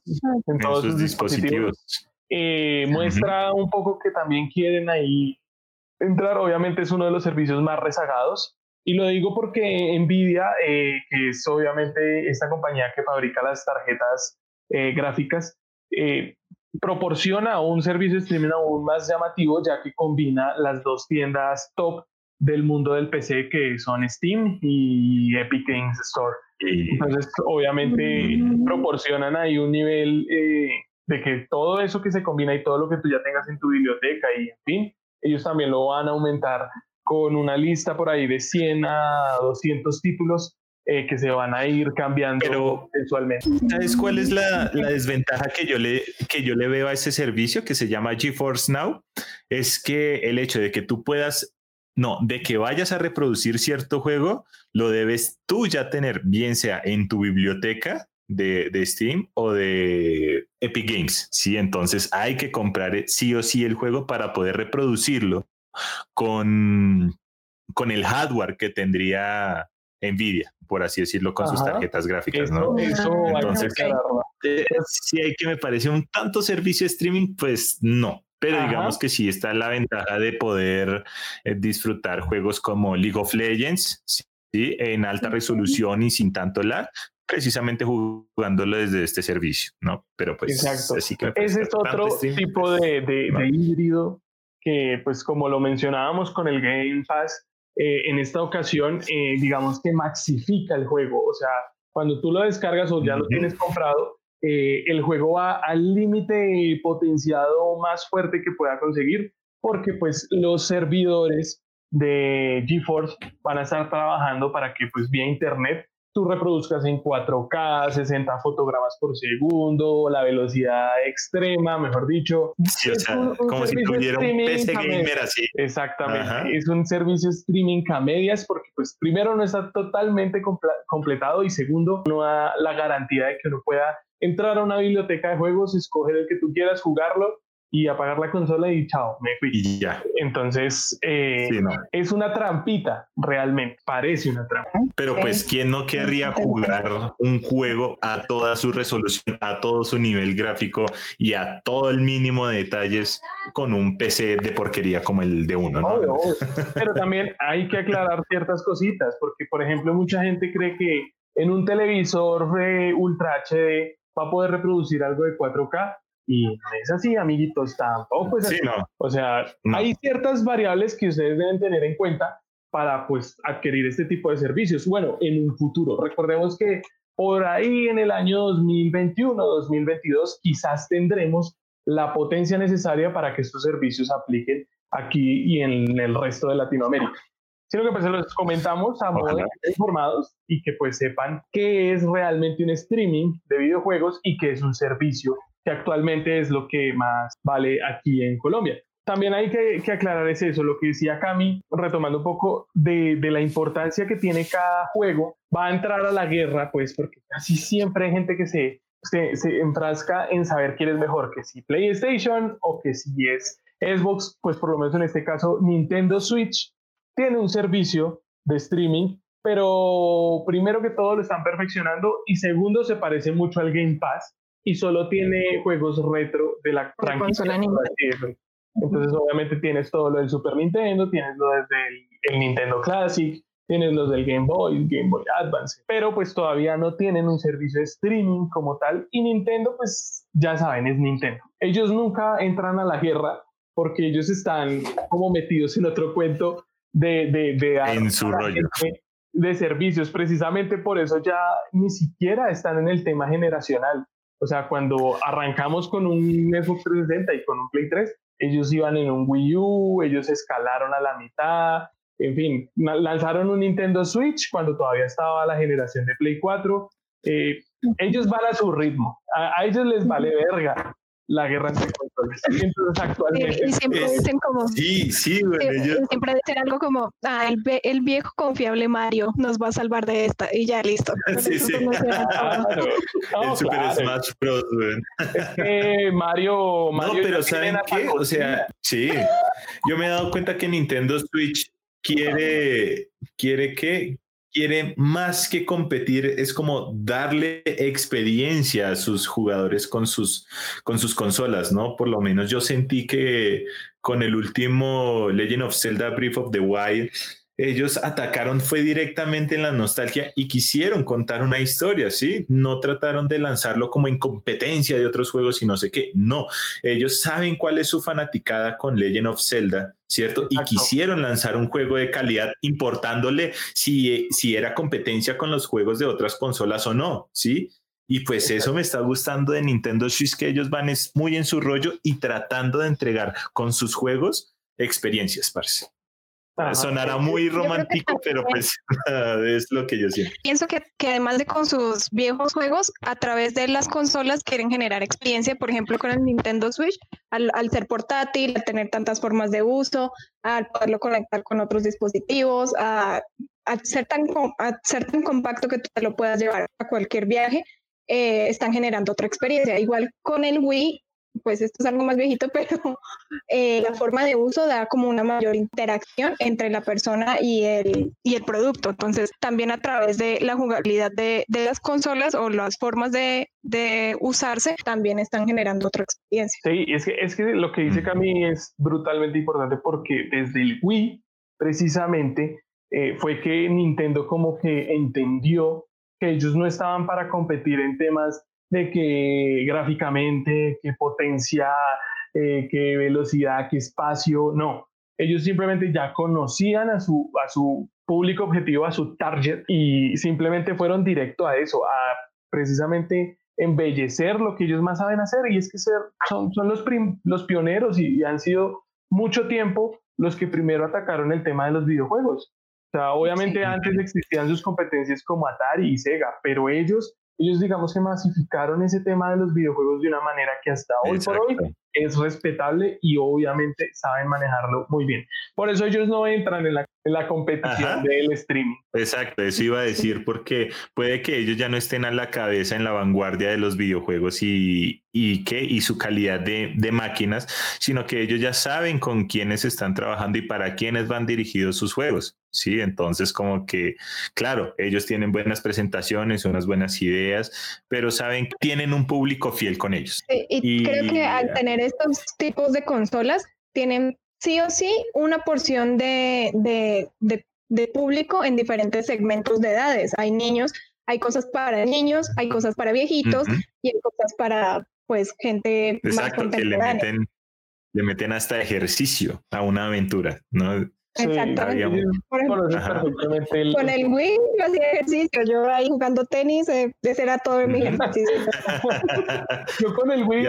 En todos sus dispositivos. Eh, muestra un poco que también quieren ahí entrar. Obviamente es uno de los servicios más rezagados. Y lo digo porque Nvidia, eh, que es obviamente esta compañía que fabrica las tarjetas eh, gráficas, proporciona un servicio de streaming aún más llamativo, ya que combina las dos tiendas top del mundo del PC, que son Steam y Epic Games Store. Entonces, obviamente, mm. proporcionan ahí un nivel eh, de que todo eso que se combina y todo lo que tú ya tengas en tu biblioteca y en fin, ellos también lo van a aumentar con una lista por ahí de 100 a 200 títulos eh, que se van a ir cambiando Pero, ¿Sabes cuál es la, la, desventaja que yo, le, que yo le veo a ese servicio que se llama GeForce Now? Es que el hecho de que tú puedas, no, de que vayas a reproducir cierto juego, lo debes tú ya tener, bien sea en tu biblioteca de, de, Steam o de Epic Games. Sí, entonces hay que comprar sí o sí el juego para poder reproducirlo con, con el hardware que tendría Nvidia, por así decirlo, con sus tarjetas gráficas, ¿no? Entonces, eh, si hay que me parece un tanto servicio de streaming, pues no. Pero digamos que sí está la ventaja de poder eh, disfrutar juegos como League of Legends, ¿sí? en alta resolución y sin tanto lag, precisamente jugándolo desde este servicio, ¿no? Pero pues Exacto. Ese es otro tipo de, de, de, híbrido que, pues como lo mencionábamos con el Game Pass, eh, en esta ocasión, eh, digamos que maxifica el juego. O sea, cuando tú lo descargas o ya lo tienes comprado, eh, el juego va al límite potenciado más fuerte que pueda conseguir, porque pues los servidores de GeForce van a estar trabajando para que pues vía internet tú reproduzcas en 4K, 60 fotogramas por segundo, la velocidad extrema, mejor dicho. Sí, o sea, como si tuviera un PC gamer así. Exactamente, es un servicio streaming a medias porque pues primero no está totalmente completado y segundo no da la garantía de que uno pueda entrar a una biblioteca de juegos, escoger el que tú quieras, jugarlo y apagar la consola y chao, me fui. Y ya. Entonces, eh, es una trampita, realmente, parece una trampa. Pero pues, ¿quién no querría jugar un juego a toda su resolución, a todo su nivel gráfico y a todo el mínimo de detalles con un PC de porquería como el de uno? ¿no? Pero también hay que aclarar ciertas cositas, porque, por ejemplo, mucha gente cree que en un televisor de Ultra HD va a poder reproducir algo de 4K y no es así, amiguitos, tampoco es así. O sea, hay ciertas variables que ustedes deben tener en cuenta para pues adquirir este tipo de servicios. Bueno, en un futuro, recordemos que por ahí en el año 2021, 2022, quizás tendremos la potencia necesaria para que estos servicios apliquen aquí y en el resto de Latinoamérica. Sino que pues se los comentamos a modo de informados y que pues sepan qué es realmente un streaming de videojuegos y qué es un servicio que actualmente es lo que más vale aquí en Colombia. También hay que, aclarar es eso, lo que decía Cami, retomando un poco de, la importancia que tiene cada juego, va a entrar a la guerra, pues porque casi siempre hay gente que se, se, se enfrasca en saber quién es mejor, que si PlayStation o que si es Xbox, pues por lo menos en este caso Nintendo Switch tiene un servicio de streaming, pero primero que todo lo están perfeccionando y segundo se parece mucho al Game Pass, y solo tiene juegos retro de la franquicia. Entonces, obviamente, tienes todo lo del Super Nintendo, tienes lo desde el, Nintendo Classic, tienes los del Game Boy, Game Boy Advance, pero pues todavía no tienen un servicio de streaming como tal. Y Nintendo, pues ya saben, es Nintendo. Ellos nunca entran a la guerra porque ellos están como metidos en otro cuento de, de, de en su rollo. de servicios. Precisamente por eso ya ni siquiera están en el tema generacional. O sea, cuando arrancamos con un Xbox 360 y con un Play 3, ellos iban en un Wii U, ellos escalaron a la mitad, en fin, lanzaron un Nintendo Switch cuando todavía estaba la generación de Play 4. Eh, ellos van a su ritmo, a, ellos les vale verga. La guerra entre consolas. Entonces, actualmente. y siempre dicen como. Sí, sí, Siempre dicen algo como: ah, el, el, viejo confiable Mario nos va a salvar de esta, y ya listo. Sí, sí. el Super Smash Bros. Es que Mario, Mario. No, pero ¿saben qué? O sea, sí. Yo me he dado cuenta que Nintendo Switch quiere, quiere que quiere más que competir, es como darle experiencia a sus jugadores con sus, con sus consolas, ¿no? Por lo menos yo sentí que con el último Legend of Zelda Brief of the Wild, ellos atacaron fue directamente en la nostalgia y quisieron contar una historia, ¿sí? No trataron de lanzarlo como en competencia de otros juegos y no sé qué, no, ellos saben cuál es su fanaticada con Legend of Zelda, ¿cierto? Y quisieron lanzar un juego de calidad importándole si, si era competencia con los juegos de otras consolas o no, ¿sí? Y pues eso me está gustando de Nintendo Switch, que ellos van muy en su rollo y tratando de entregar con sus juegos experiencias, Sonará muy romántico, pero pues es lo que yo siento. Pienso que, que, además de con sus viejos juegos, a través de las consolas quieren generar experiencia, por ejemplo, con el Nintendo Switch, al, al ser portátil, al tener tantas formas de uso, al poderlo conectar con otros dispositivos, a, a ser, tan, a ser tan compacto que tú te lo puedas llevar a cualquier viaje, eh, están generando otra experiencia. Igual con el Wii, pues esto es algo más viejito, pero eh, la forma de uso da como una mayor interacción entre la persona y el, y el producto. Entonces, también a través de la jugabilidad de, de las consolas o las formas de, de, usarse, también están generando otra experiencia. Sí, es que, es que lo que dice Cami es brutalmente importante porque desde el Wii, precisamente, eh, fue que Nintendo como que entendió que ellos no estaban para competir en temas de que gráficamente, qué potencia, eh, qué velocidad, qué espacio, no. Ellos simplemente ya conocían a su, a su público objetivo, a su target y simplemente fueron directo a eso, a precisamente embellecer lo que ellos más saben hacer y es que ser, son, son los, los pioneros y, han sido mucho tiempo los que primero atacaron el tema de los videojuegos. O sea, obviamente antes existían sus competencias como Atari y Sega, pero ellos ellos digamos que masificaron ese tema de los videojuegos de una manera que hasta hoy por hoy es respetable y obviamente saben manejarlo muy bien. Por eso ellos no entran en la, en la competición del streaming. Exacto, eso iba a decir porque puede que ellos ya no estén a la cabeza en la vanguardia de los videojuegos y, y, ¿qué? y su calidad de, de máquinas, sino que ellos ya saben con quiénes están trabajando y para quiénes van dirigidos sus juegos. Sí, entonces como que, claro, ellos tienen buenas presentaciones, unas buenas ideas, pero saben que tienen un público fiel con ellos. y, creo que al tener estos tipos de consolas, tienen sí o sí una porción de, de, de, público en diferentes segmentos de edades. Hay niños, hay cosas para niños, hay cosas para viejitos y hay cosas para pues gente Exacto, más que le meten, le meten hasta ejercicio a una aventura, ¿no? Exactamente. con el Wii yo hacía ejercicio, yo ahí jugando tenis, eh, ese era todo mi ejercicio. yo con el Wii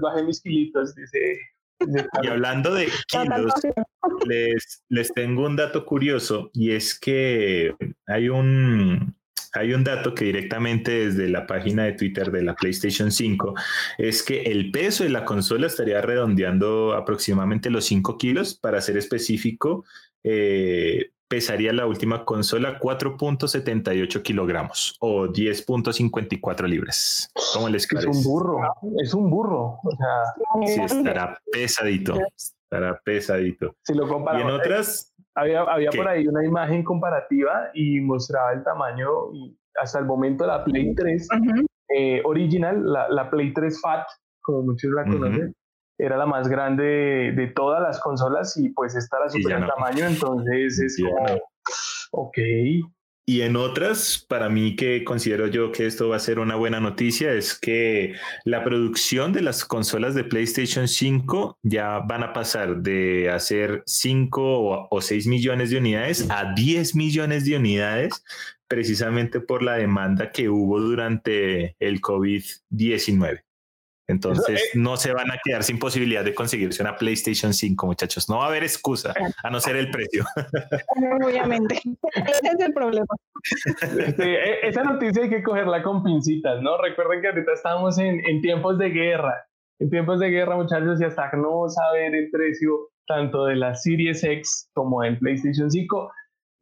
bajé mis kilitos, dice. Y hablando de kilos, les, les tengo un dato curioso y es que hay un, hay un dato que directamente desde la página de Twitter de la PlayStation 5 es que el peso de la consola estaría redondeando aproximadamente los 5 kilos. Para ser específico, eh, pesaría la última consola 4.78 kilogramos o 10.54 libras. ¿Cómo les Es un burro, es un burro. sí, estará pesadito, estará pesadito. Si lo comparamos. Y en otras había, había por ahí una imagen comparativa y mostraba el tamaño y hasta el momento la Play 3 eh, original, la, la, Play 3 Fat, como muchos la conocen, era la más grande de, todas las consolas y pues esta la supera en tamaño, entonces es como, ok, y en otras, para mí que considero yo que esto va a ser una buena noticia, es que la producción de las consolas de PlayStation 5 ya van a pasar de hacer 5 o, 6 millones de unidades a 10 millones de unidades, precisamente por la demanda que hubo durante el COVID-19. Entonces eh, no se van a quedar sin posibilidad de conseguirse una PlayStation 5, muchachos. No va a haber excusa, a no ser el precio. Obviamente, ese es el problema. E, esa noticia hay que cogerla con pincitas, ¿no? Recuerden que ahorita estamos en, en tiempos de guerra en tiempos de guerra, muchachos, y hasta no saber el precio tanto de la Series X como del PlayStation 5,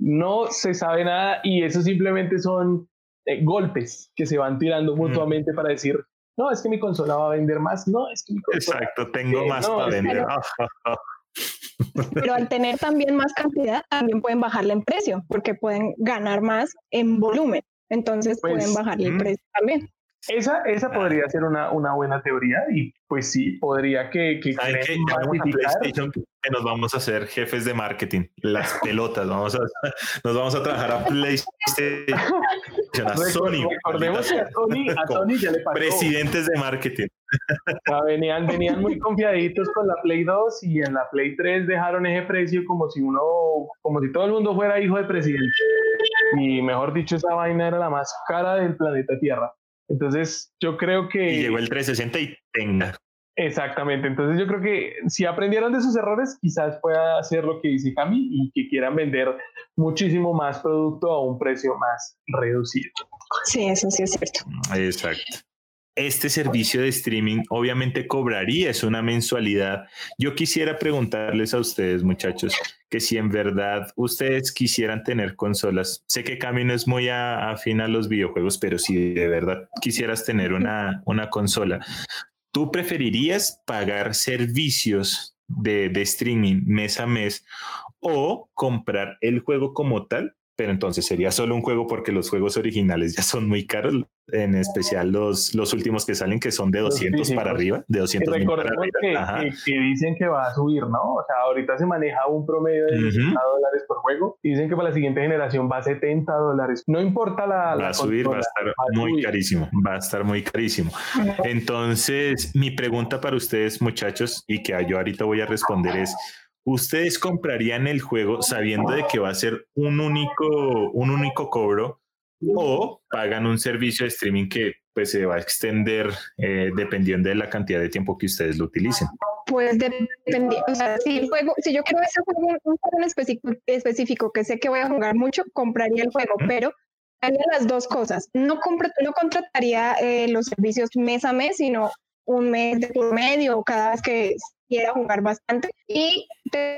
no se sabe nada y eso simplemente son eh, golpes que se van tirando mutuamente para decir, no, es que mi consola va a vender más, no, es que mi consola... Exacto, tengo más para vender. Pero al tener también más cantidad, también pueden bajarle en precio, porque pueden ganar más en volumen. Entonces pueden pues, bajarle el precio también. Esa, esa podría ser una, una buena teoría y pues sí, podría que... que, que PlayStation que nos vamos a hacer jefes de marketing, las pelotas, vamos a, nos vamos a trabajar a PlayStation, a Sony. Recordemos que a Sony, a Sony ya le pasó. Presidentes de marketing. venían, venían muy confiaditos con la Play 2 y en la Play 3 dejaron ese precio como si uno, como si todo el mundo fuera hijo de presidente. Y mejor dicho, esa vaina era la más cara del planeta Tierra. Entonces, yo creo que... Y llegó el 360 y tenga. Exactamente, entonces yo creo que si aprendieron de sus errores, quizás pueda hacer lo que dice Cami y que quieran vender muchísimo más producto a un precio más reducido. Sí, eso sí es cierto. Exacto este servicio de streaming obviamente cobraría es una mensualidad. Yo quisiera preguntarles a ustedes, muchachos, que si en verdad ustedes quisieran tener consolas, sé que Camino es muy afín a los videojuegos, pero si de verdad quisieras tener una, una consola, ¿tú preferirías pagar servicios de, de streaming mes a mes o comprar el juego como tal pero entonces sería solo un juego porque los juegos originales ya son muy caros, en especial los, los últimos que salen que son de 200 para arriba, de 200 Recordemos que, que, dicen que va a subir, ¿no? O sea, ahorita se maneja un promedio de 60 dólares por juego y dicen que para la siguiente generación va a 70 dólares. No importa la... Va a subir, va a estar muy carísimo, va a estar muy carísimo. Entonces, mi pregunta para ustedes, muchachos, y que yo ahorita voy a responder es... ¿Ustedes comprarían el juego sabiendo de que va a ser un único, un único cobro o pagan un servicio de streaming que pues se va a extender eh, dependiendo de la cantidad de tiempo que ustedes lo utilicen? Pues dependiendo, o sea, si, el juego, si yo quiero ese juego, un juego específico, específico que sé que voy a jugar mucho, compraría el juego, pero haría las dos cosas. No, no contrataría eh, los servicios mes a mes, sino un mes de por medio cada vez que quiera jugar bastante y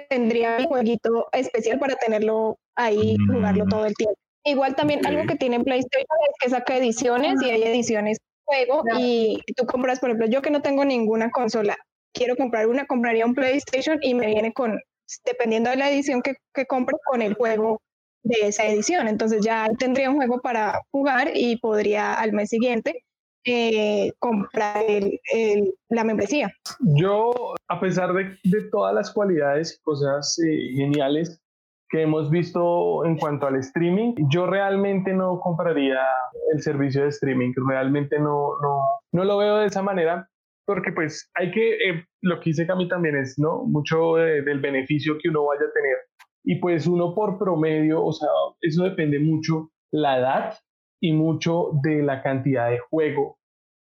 tendría un jueguito especial para tenerlo ahí, jugarlo mm. todo el tiempo. Igual también algo que tiene PlayStation es que saca ediciones y hay ediciones juego y tú compras, por ejemplo, yo que no tengo ninguna consola, quiero comprar una, compraría un PlayStation y me viene con, dependiendo de la edición que, que compro, con el juego de esa edición. Entonces ya tendría un juego para jugar y podría al mes siguiente eh, comprar la membresía. Yo, a pesar de, todas las cualidades y cosas eh, geniales que hemos visto en cuanto al streaming, yo realmente no compraría el servicio de streaming, realmente no, no, no lo veo de esa manera, porque pues hay que, eh, lo que dice Cami también es, ¿no? Mucho del beneficio que uno vaya a tener. Y pues uno por promedio, o sea, eso depende mucho la edad y mucho de la cantidad de juego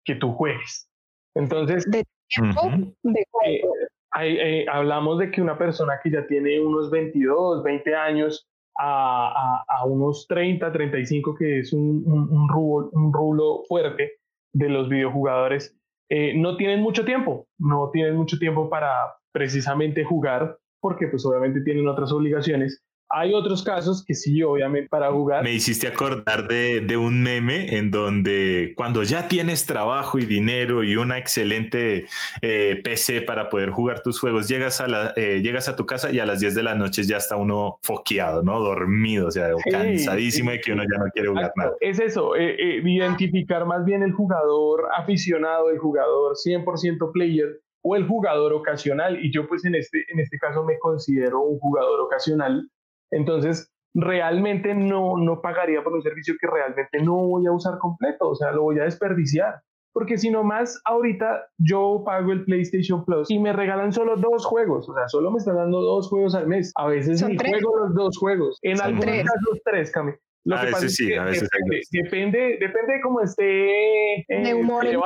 que tú juegues. Entonces, de tiempo, de juego. Eh, eh, hablamos de que una persona que ya tiene unos 22, 20 años a, a, unos 30, 35, que es un, un, rulo, un rulo fuerte de los videojugadores, eh, no tienen mucho tiempo, no tienen mucho tiempo para precisamente jugar, porque pues obviamente tienen otras obligaciones hay otros casos que sí, obviamente, para jugar. Me hiciste acordar de, de, un meme en donde cuando ya tienes trabajo y dinero y una excelente eh, PC para poder jugar tus juegos, llegas a, la, eh, llegas a tu casa y a las 10 de la noche ya está uno foqueado, ¿no? Dormido, o sea, cansadísimo de que uno ya no quiere jugar nada. Es eso, eh, identificar más bien el jugador aficionado, el jugador 100% player o el jugador ocasional. Y yo pues en este, en este caso me considero un jugador ocasional entonces, realmente no, no pagaría por un servicio que realmente no voy a usar completo, o sea, lo voy a desperdiciar. Porque si no más, ahorita yo pago el PlayStation Plus y me regalan solo dos juegos, o sea, solo me están dando dos juegos al mes. A veces ni juego los dos juegos, en algunos casos tres, Cami. Lo a que veces sí, a veces depende, depende, de cómo esté. Eh, de humor el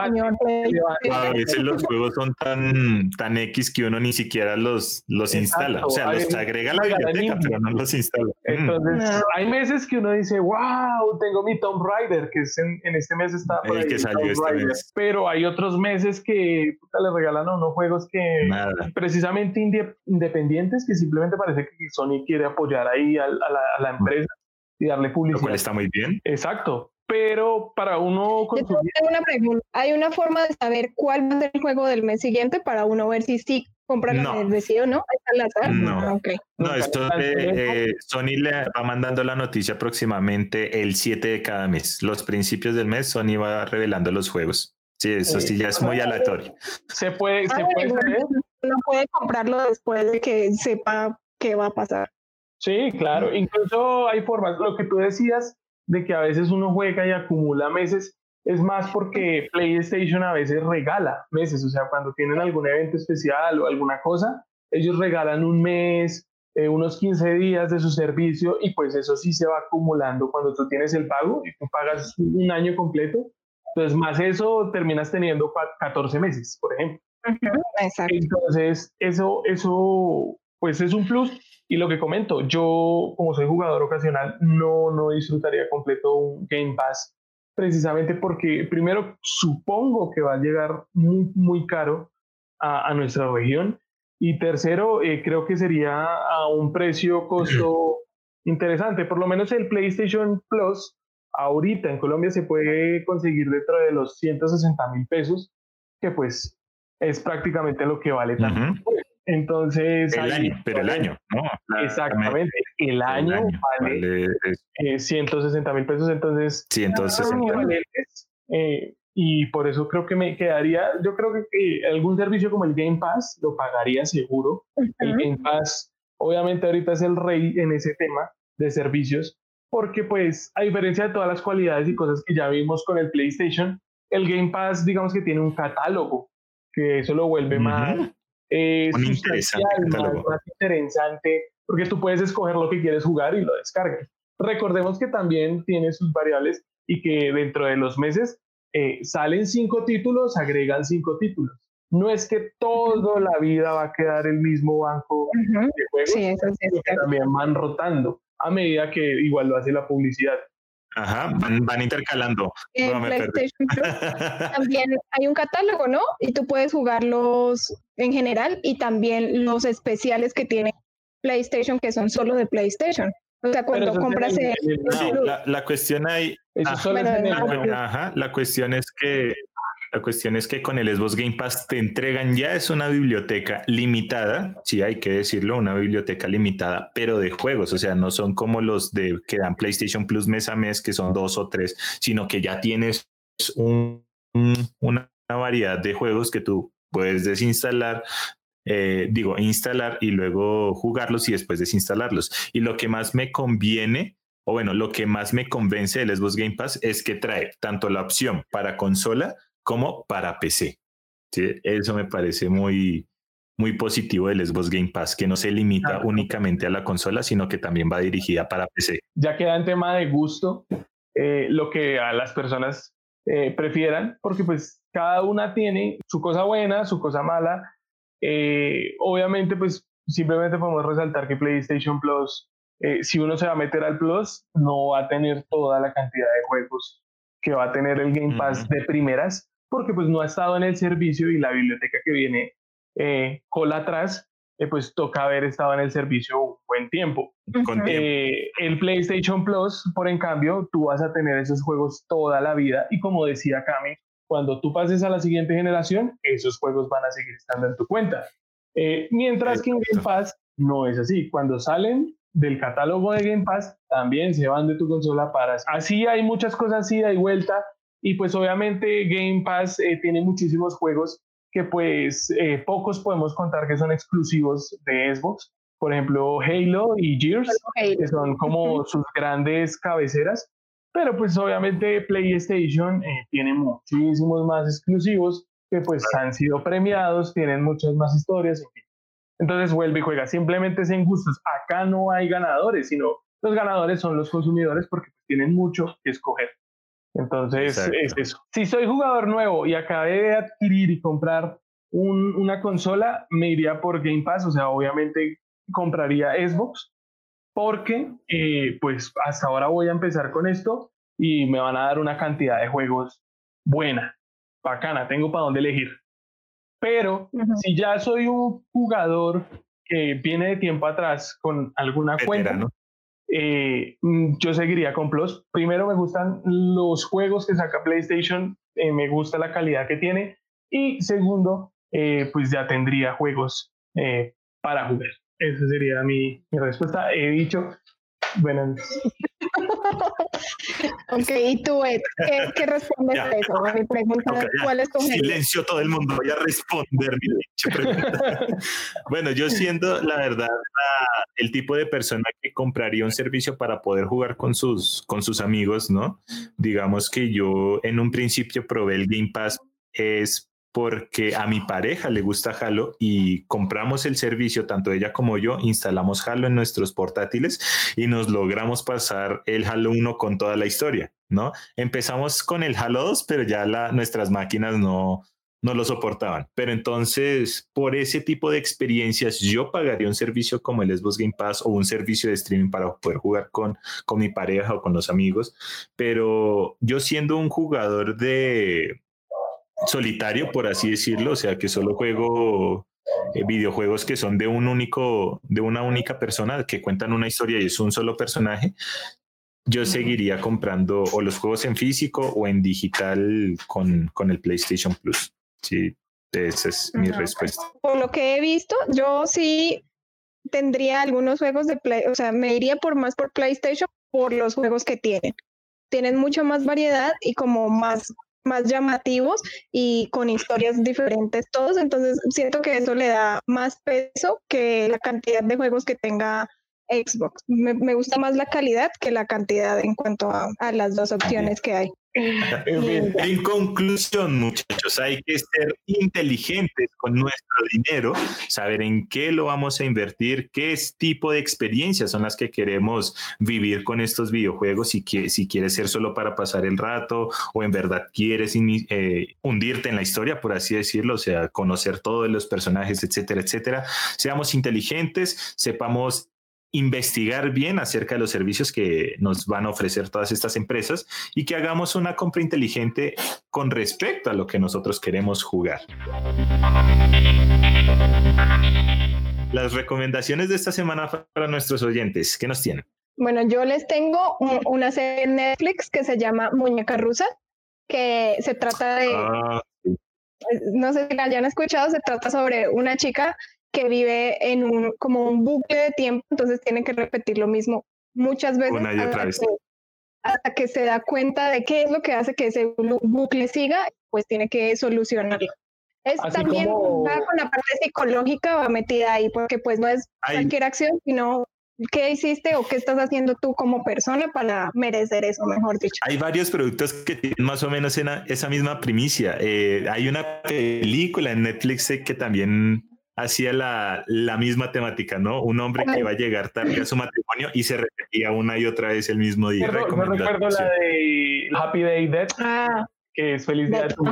A veces los juegos son tan, tan X que uno ni siquiera los, los instala. O sea, los agrega a la biblioteca, pero no los instala. Mm. Entonces, hay meses que uno dice, wow, tengo mi Tomb Raider, que es en, este mes está por el que salió este mes. Pero hay otros meses que puta, le regalan a unos juegos que precisamente independientes que simplemente parece que Sony quiere apoyar ahí a, la, a la empresa y darle publicidad. Lo cual está muy bien. Exacto. Pero para uno consumir... Tengo una pregunta. ¿Hay una forma de saber cuál va a ser el juego del mes siguiente para uno ver si sí compra no. el o no? No, ah, okay. no esto de, eh, Sony le va mandando la noticia aproximadamente el 7 de cada mes. Los principios del mes Sony va revelando los juegos. Sí, eso sí ya es muy aleatorio. Se puede, se puede No puede comprarlo después de que sepa qué va a pasar. Sí, claro. Incluso hay formas, lo que tú decías de que a veces uno juega y acumula meses, es más porque PlayStation a veces regala meses, o sea, cuando tienen algún evento especial o alguna cosa, ellos regalan un mes, eh, unos 15 días de su servicio y pues eso sí se va acumulando cuando tú tienes el pago y tú pagas un año completo. Entonces, más eso terminas teniendo 14 meses, por ejemplo. Exacto. Entonces, eso, eso, pues es un plus y lo que comento, yo como soy jugador ocasional, no, no disfrutaría completo un Game Pass, precisamente porque primero supongo que va a llegar muy, muy caro a, nuestra región y tercero, eh, creo que sería a un precio costo interesante. Por lo menos el PlayStation Plus ahorita en Colombia se puede conseguir dentro de los 160 mil pesos, que pues es prácticamente lo que vale también. Entonces. El año, pero el año, ¿no? Exactamente, el año, vale, 160 mil pesos, entonces. 160 eh, y por eso creo que me quedaría, yo creo que algún servicio como el Game Pass lo pagaría seguro. El Game Pass, obviamente, ahorita es el rey en ese tema de servicios, porque, pues, a diferencia de todas las cualidades y cosas que ya vimos con el PlayStation, el Game Pass, digamos que tiene un catálogo, que eso lo vuelve más es más, interesante, porque tú puedes escoger lo que quieres jugar y lo descargas. Recordemos que también tiene sus variables y que dentro de los meses eh, salen cinco títulos, agregan cinco títulos. No es que toda la vida va a quedar el mismo banco de juegos, sino que también van rotando a medida que igual lo hace la publicidad. Ajá, van, intercalando. En PlayStation también hay un catálogo, ¿no? Y tú puedes jugarlos en general y también los especiales que tiene PlayStation que son solo de PlayStation. O sea, cuando compras el, la, cuestión hay, ajá, la cuestión es que la cuestión es que con el Xbox Game Pass te entregan ya es una biblioteca limitada, sí hay que decirlo, una biblioteca limitada, pero de juegos, o sea, no son como los de que dan PlayStation Plus mes a mes, que son dos o tres, sino que ya tienes una variedad de juegos que tú puedes desinstalar, eh, digo, instalar y luego jugarlos y después desinstalarlos. Y lo que más me conviene, o bueno, lo que más me convence del Xbox Game Pass es que trae tanto la opción para consola como para PC. Eso me parece muy, muy positivo del Xbox Game Pass, que no se limita únicamente a la consola, sino que también va dirigida para PC. Ya queda en tema de gusto eh, lo que a las personas eh, prefieran, porque pues cada una tiene su cosa buena, su cosa mala. Eh, obviamente, pues simplemente podemos resaltar que PlayStation Plus, si uno se va a meter al Plus, no va a tener toda la cantidad de juegos que va a tener el Game Pass de primeras, porque pues no ha estado en el servicio y la biblioteca que viene eh, cola atrás, eh, pues toca haber estado en el servicio un buen tiempo. Eh, el PlayStation Plus, por en cambio, tú vas a tener esos juegos toda la vida y como decía Cami, cuando tú pases a la siguiente generación, esos juegos van a seguir estando en tu cuenta. mientras que en Game Pass no es así. Cuando salen del catálogo de Game Pass, también se van de tu consola para... Así hay muchas cosas ida y vuelta y pues obviamente Game Pass eh, tiene muchísimos juegos que pues eh, pocos podemos contar que son exclusivos de Xbox. Por ejemplo, Halo y Gears, que son como sus grandes cabeceras. Pero pues obviamente PlayStation eh, tiene muchísimos más exclusivos que pues han sido premiados, tienen muchas más historias. Entonces vuelve y juega. Simplemente es en gustos. Acá no hay ganadores, sino los ganadores son los consumidores porque tienen mucho que escoger. Entonces, es eso. Si soy jugador nuevo y acabé de adquirir y comprar una consola, me iría por Game Pass, o sea, obviamente compraría Xbox, porque eh, pues hasta ahora voy a empezar con esto y me van a dar una cantidad de juegos buena, bacana, tengo para dónde elegir. Pero si ya soy un jugador que viene de tiempo atrás con alguna cuenta, eh, mm, yo seguiría con Plus. Primero me gustan los juegos que saca PlayStation, eh, me gusta la calidad que tiene. Y segundo, eh, pues ya tendría juegos para jugar. Esa sería mi, mi respuesta. He dicho, bueno. Ok, y tú, Ed, ¿qué, respondes a eso? A mi pregunta, ¿cuál es tu Silencio todo el mundo, voy a responder mi pregunta. bueno, yo siendo, la verdad, el tipo de persona que compraría un servicio para poder jugar con sus, con sus amigos, ¿no? Digamos que yo en un principio probé el Game Pass es porque a mi pareja le gusta Halo y compramos el servicio, tanto ella como yo, instalamos Halo en nuestros portátiles y nos logramos pasar el Halo 1 con toda la historia, ¿no? Empezamos con el Halo 2, pero ya nuestras máquinas no, no lo soportaban. Pero entonces, por ese tipo de experiencias, yo pagaría un servicio como el Xbox Game Pass o un servicio de streaming para poder jugar con, con mi pareja o con los amigos. Pero yo siendo un jugador de, solitario, por así decirlo, o sea, que solo juego eh, videojuegos que son de un único, de una única persona, que cuentan una historia y es un solo personaje, yo seguiría comprando o los juegos en físico o en digital con, con el PlayStation Plus. Sí, esa es mi respuesta. Por lo que he visto, yo sí tendría algunos juegos de Play, o sea, me iría por más por PlayStation por los juegos que tienen. Tienen mucho más variedad y como más más llamativos y con historias diferentes todos, entonces siento que eso le da más peso que la cantidad de juegos que tenga Xbox. Me, gusta más la calidad que la cantidad en cuanto a las dos opciones que hay. En conclusión, muchachos, hay que ser inteligentes con nuestro dinero, saber en qué lo vamos a invertir, qué tipo de experiencias son las que queremos vivir con estos videojuegos que, si quieres ser solo para pasar el rato o en verdad quieres eh, hundirte en la historia, por así decirlo, o sea, conocer todos los personajes, etcétera, etcétera. Seamos inteligentes, sepamos investigar bien acerca de los servicios que nos van a ofrecer todas estas empresas y que hagamos una compra inteligente con respecto a lo que nosotros queremos jugar. Las recomendaciones de esta semana para nuestros oyentes, ¿qué nos tienen? Bueno, yo les tengo una serie en Netflix que se llama Muñeca Rusa, que se trata de, ah, no sé si la hayan escuchado, se trata sobre una chica que vive en un como un bucle de tiempo, entonces tiene que repetir lo mismo muchas veces. Una y otra vez. hasta que se da cuenta de qué es lo que hace que ese bucle siga, pues tiene que solucionarlo. Es también con la parte psicológica va metida ahí, porque pues no es cualquier acción, sino qué hiciste o qué estás haciendo tú como persona para merecer eso, mejor dicho. Hay varios productos que tienen más o menos esa misma primicia. Eh, hay una película en Netflix que también hacía la, la, misma temática, ¿no? Un hombre que va a llegar tarde a su matrimonio y se repetía una y otra vez el mismo día. Yo recuerdo la de Happy Day Dead, ah, que es Feliz Día de tu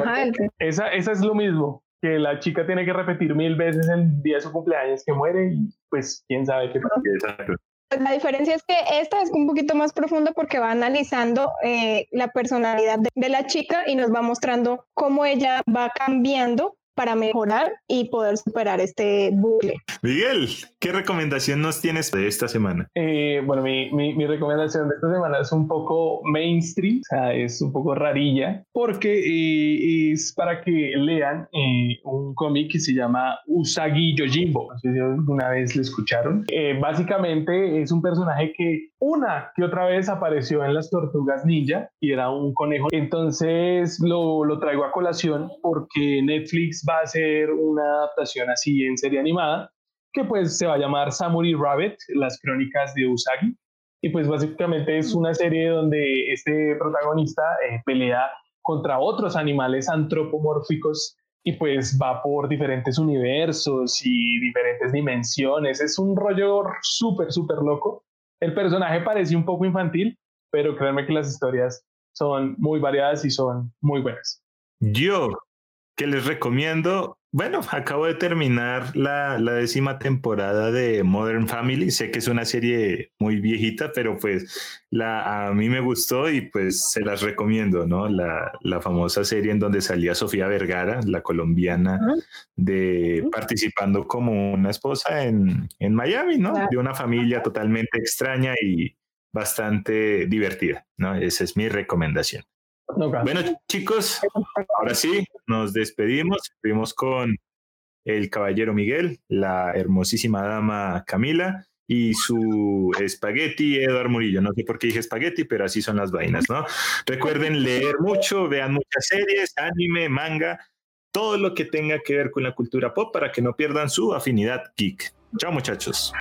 esa, esa es lo mismo, que la chica tiene que repetir mil veces el día de su cumpleaños que muere y pues quién sabe qué pasa. La diferencia es que esta es un poquito más profunda porque va analizando eh, la personalidad de, la chica y nos va mostrando cómo ella va cambiando para mejorar y poder superar este bucle. Miguel, ¿qué recomendación nos tienes de esta semana? Eh, bueno, mi, mi, recomendación de esta semana es un poco mainstream, o sea, es un poco rarilla, porque eh, es para que lean eh, un cómic que se llama Usagi Yojimbo. No sé si alguna vez lo escucharon. básicamente es un personaje que una que otra vez apareció en las tortugas ninja y era un conejo. Entonces lo, lo traigo a colación porque Netflix va a hacer una adaptación así en serie animada que pues se va a llamar Samurai Rabbit, las crónicas de Usagi. Y pues básicamente es una serie donde este protagonista eh, pelea contra otros animales antropomórficos y pues va por diferentes universos y diferentes dimensiones. Es un rollo súper, súper loco. El personaje parece un poco infantil, pero créanme que las historias son muy variadas y son muy buenas. Yo, que les recomiendo, bueno, acabo de terminar la, décima temporada de Modern Family. Sé que es una serie muy viejita, pero pues la, a mí me gustó y pues se las recomiendo, ¿no? La, famosa serie en donde salía Sofía Vergara, la colombiana, de participando como una esposa en, en Miami, ¿no? De una familia totalmente extraña y bastante divertida, ¿no? Esa es mi recomendación. Bueno, chicos, ahora sí, nos despedimos. Estuvimos con el caballero Miguel, la hermosísima dama Camila y su espagueti Eduardo Murillo. No sé por qué dije espagueti, pero así son las vainas, ¿no? Recuerden leer mucho, vean muchas series, anime, manga, todo lo que tenga que ver con la cultura pop para que no pierdan su afinidad geek. Chao, muchachos.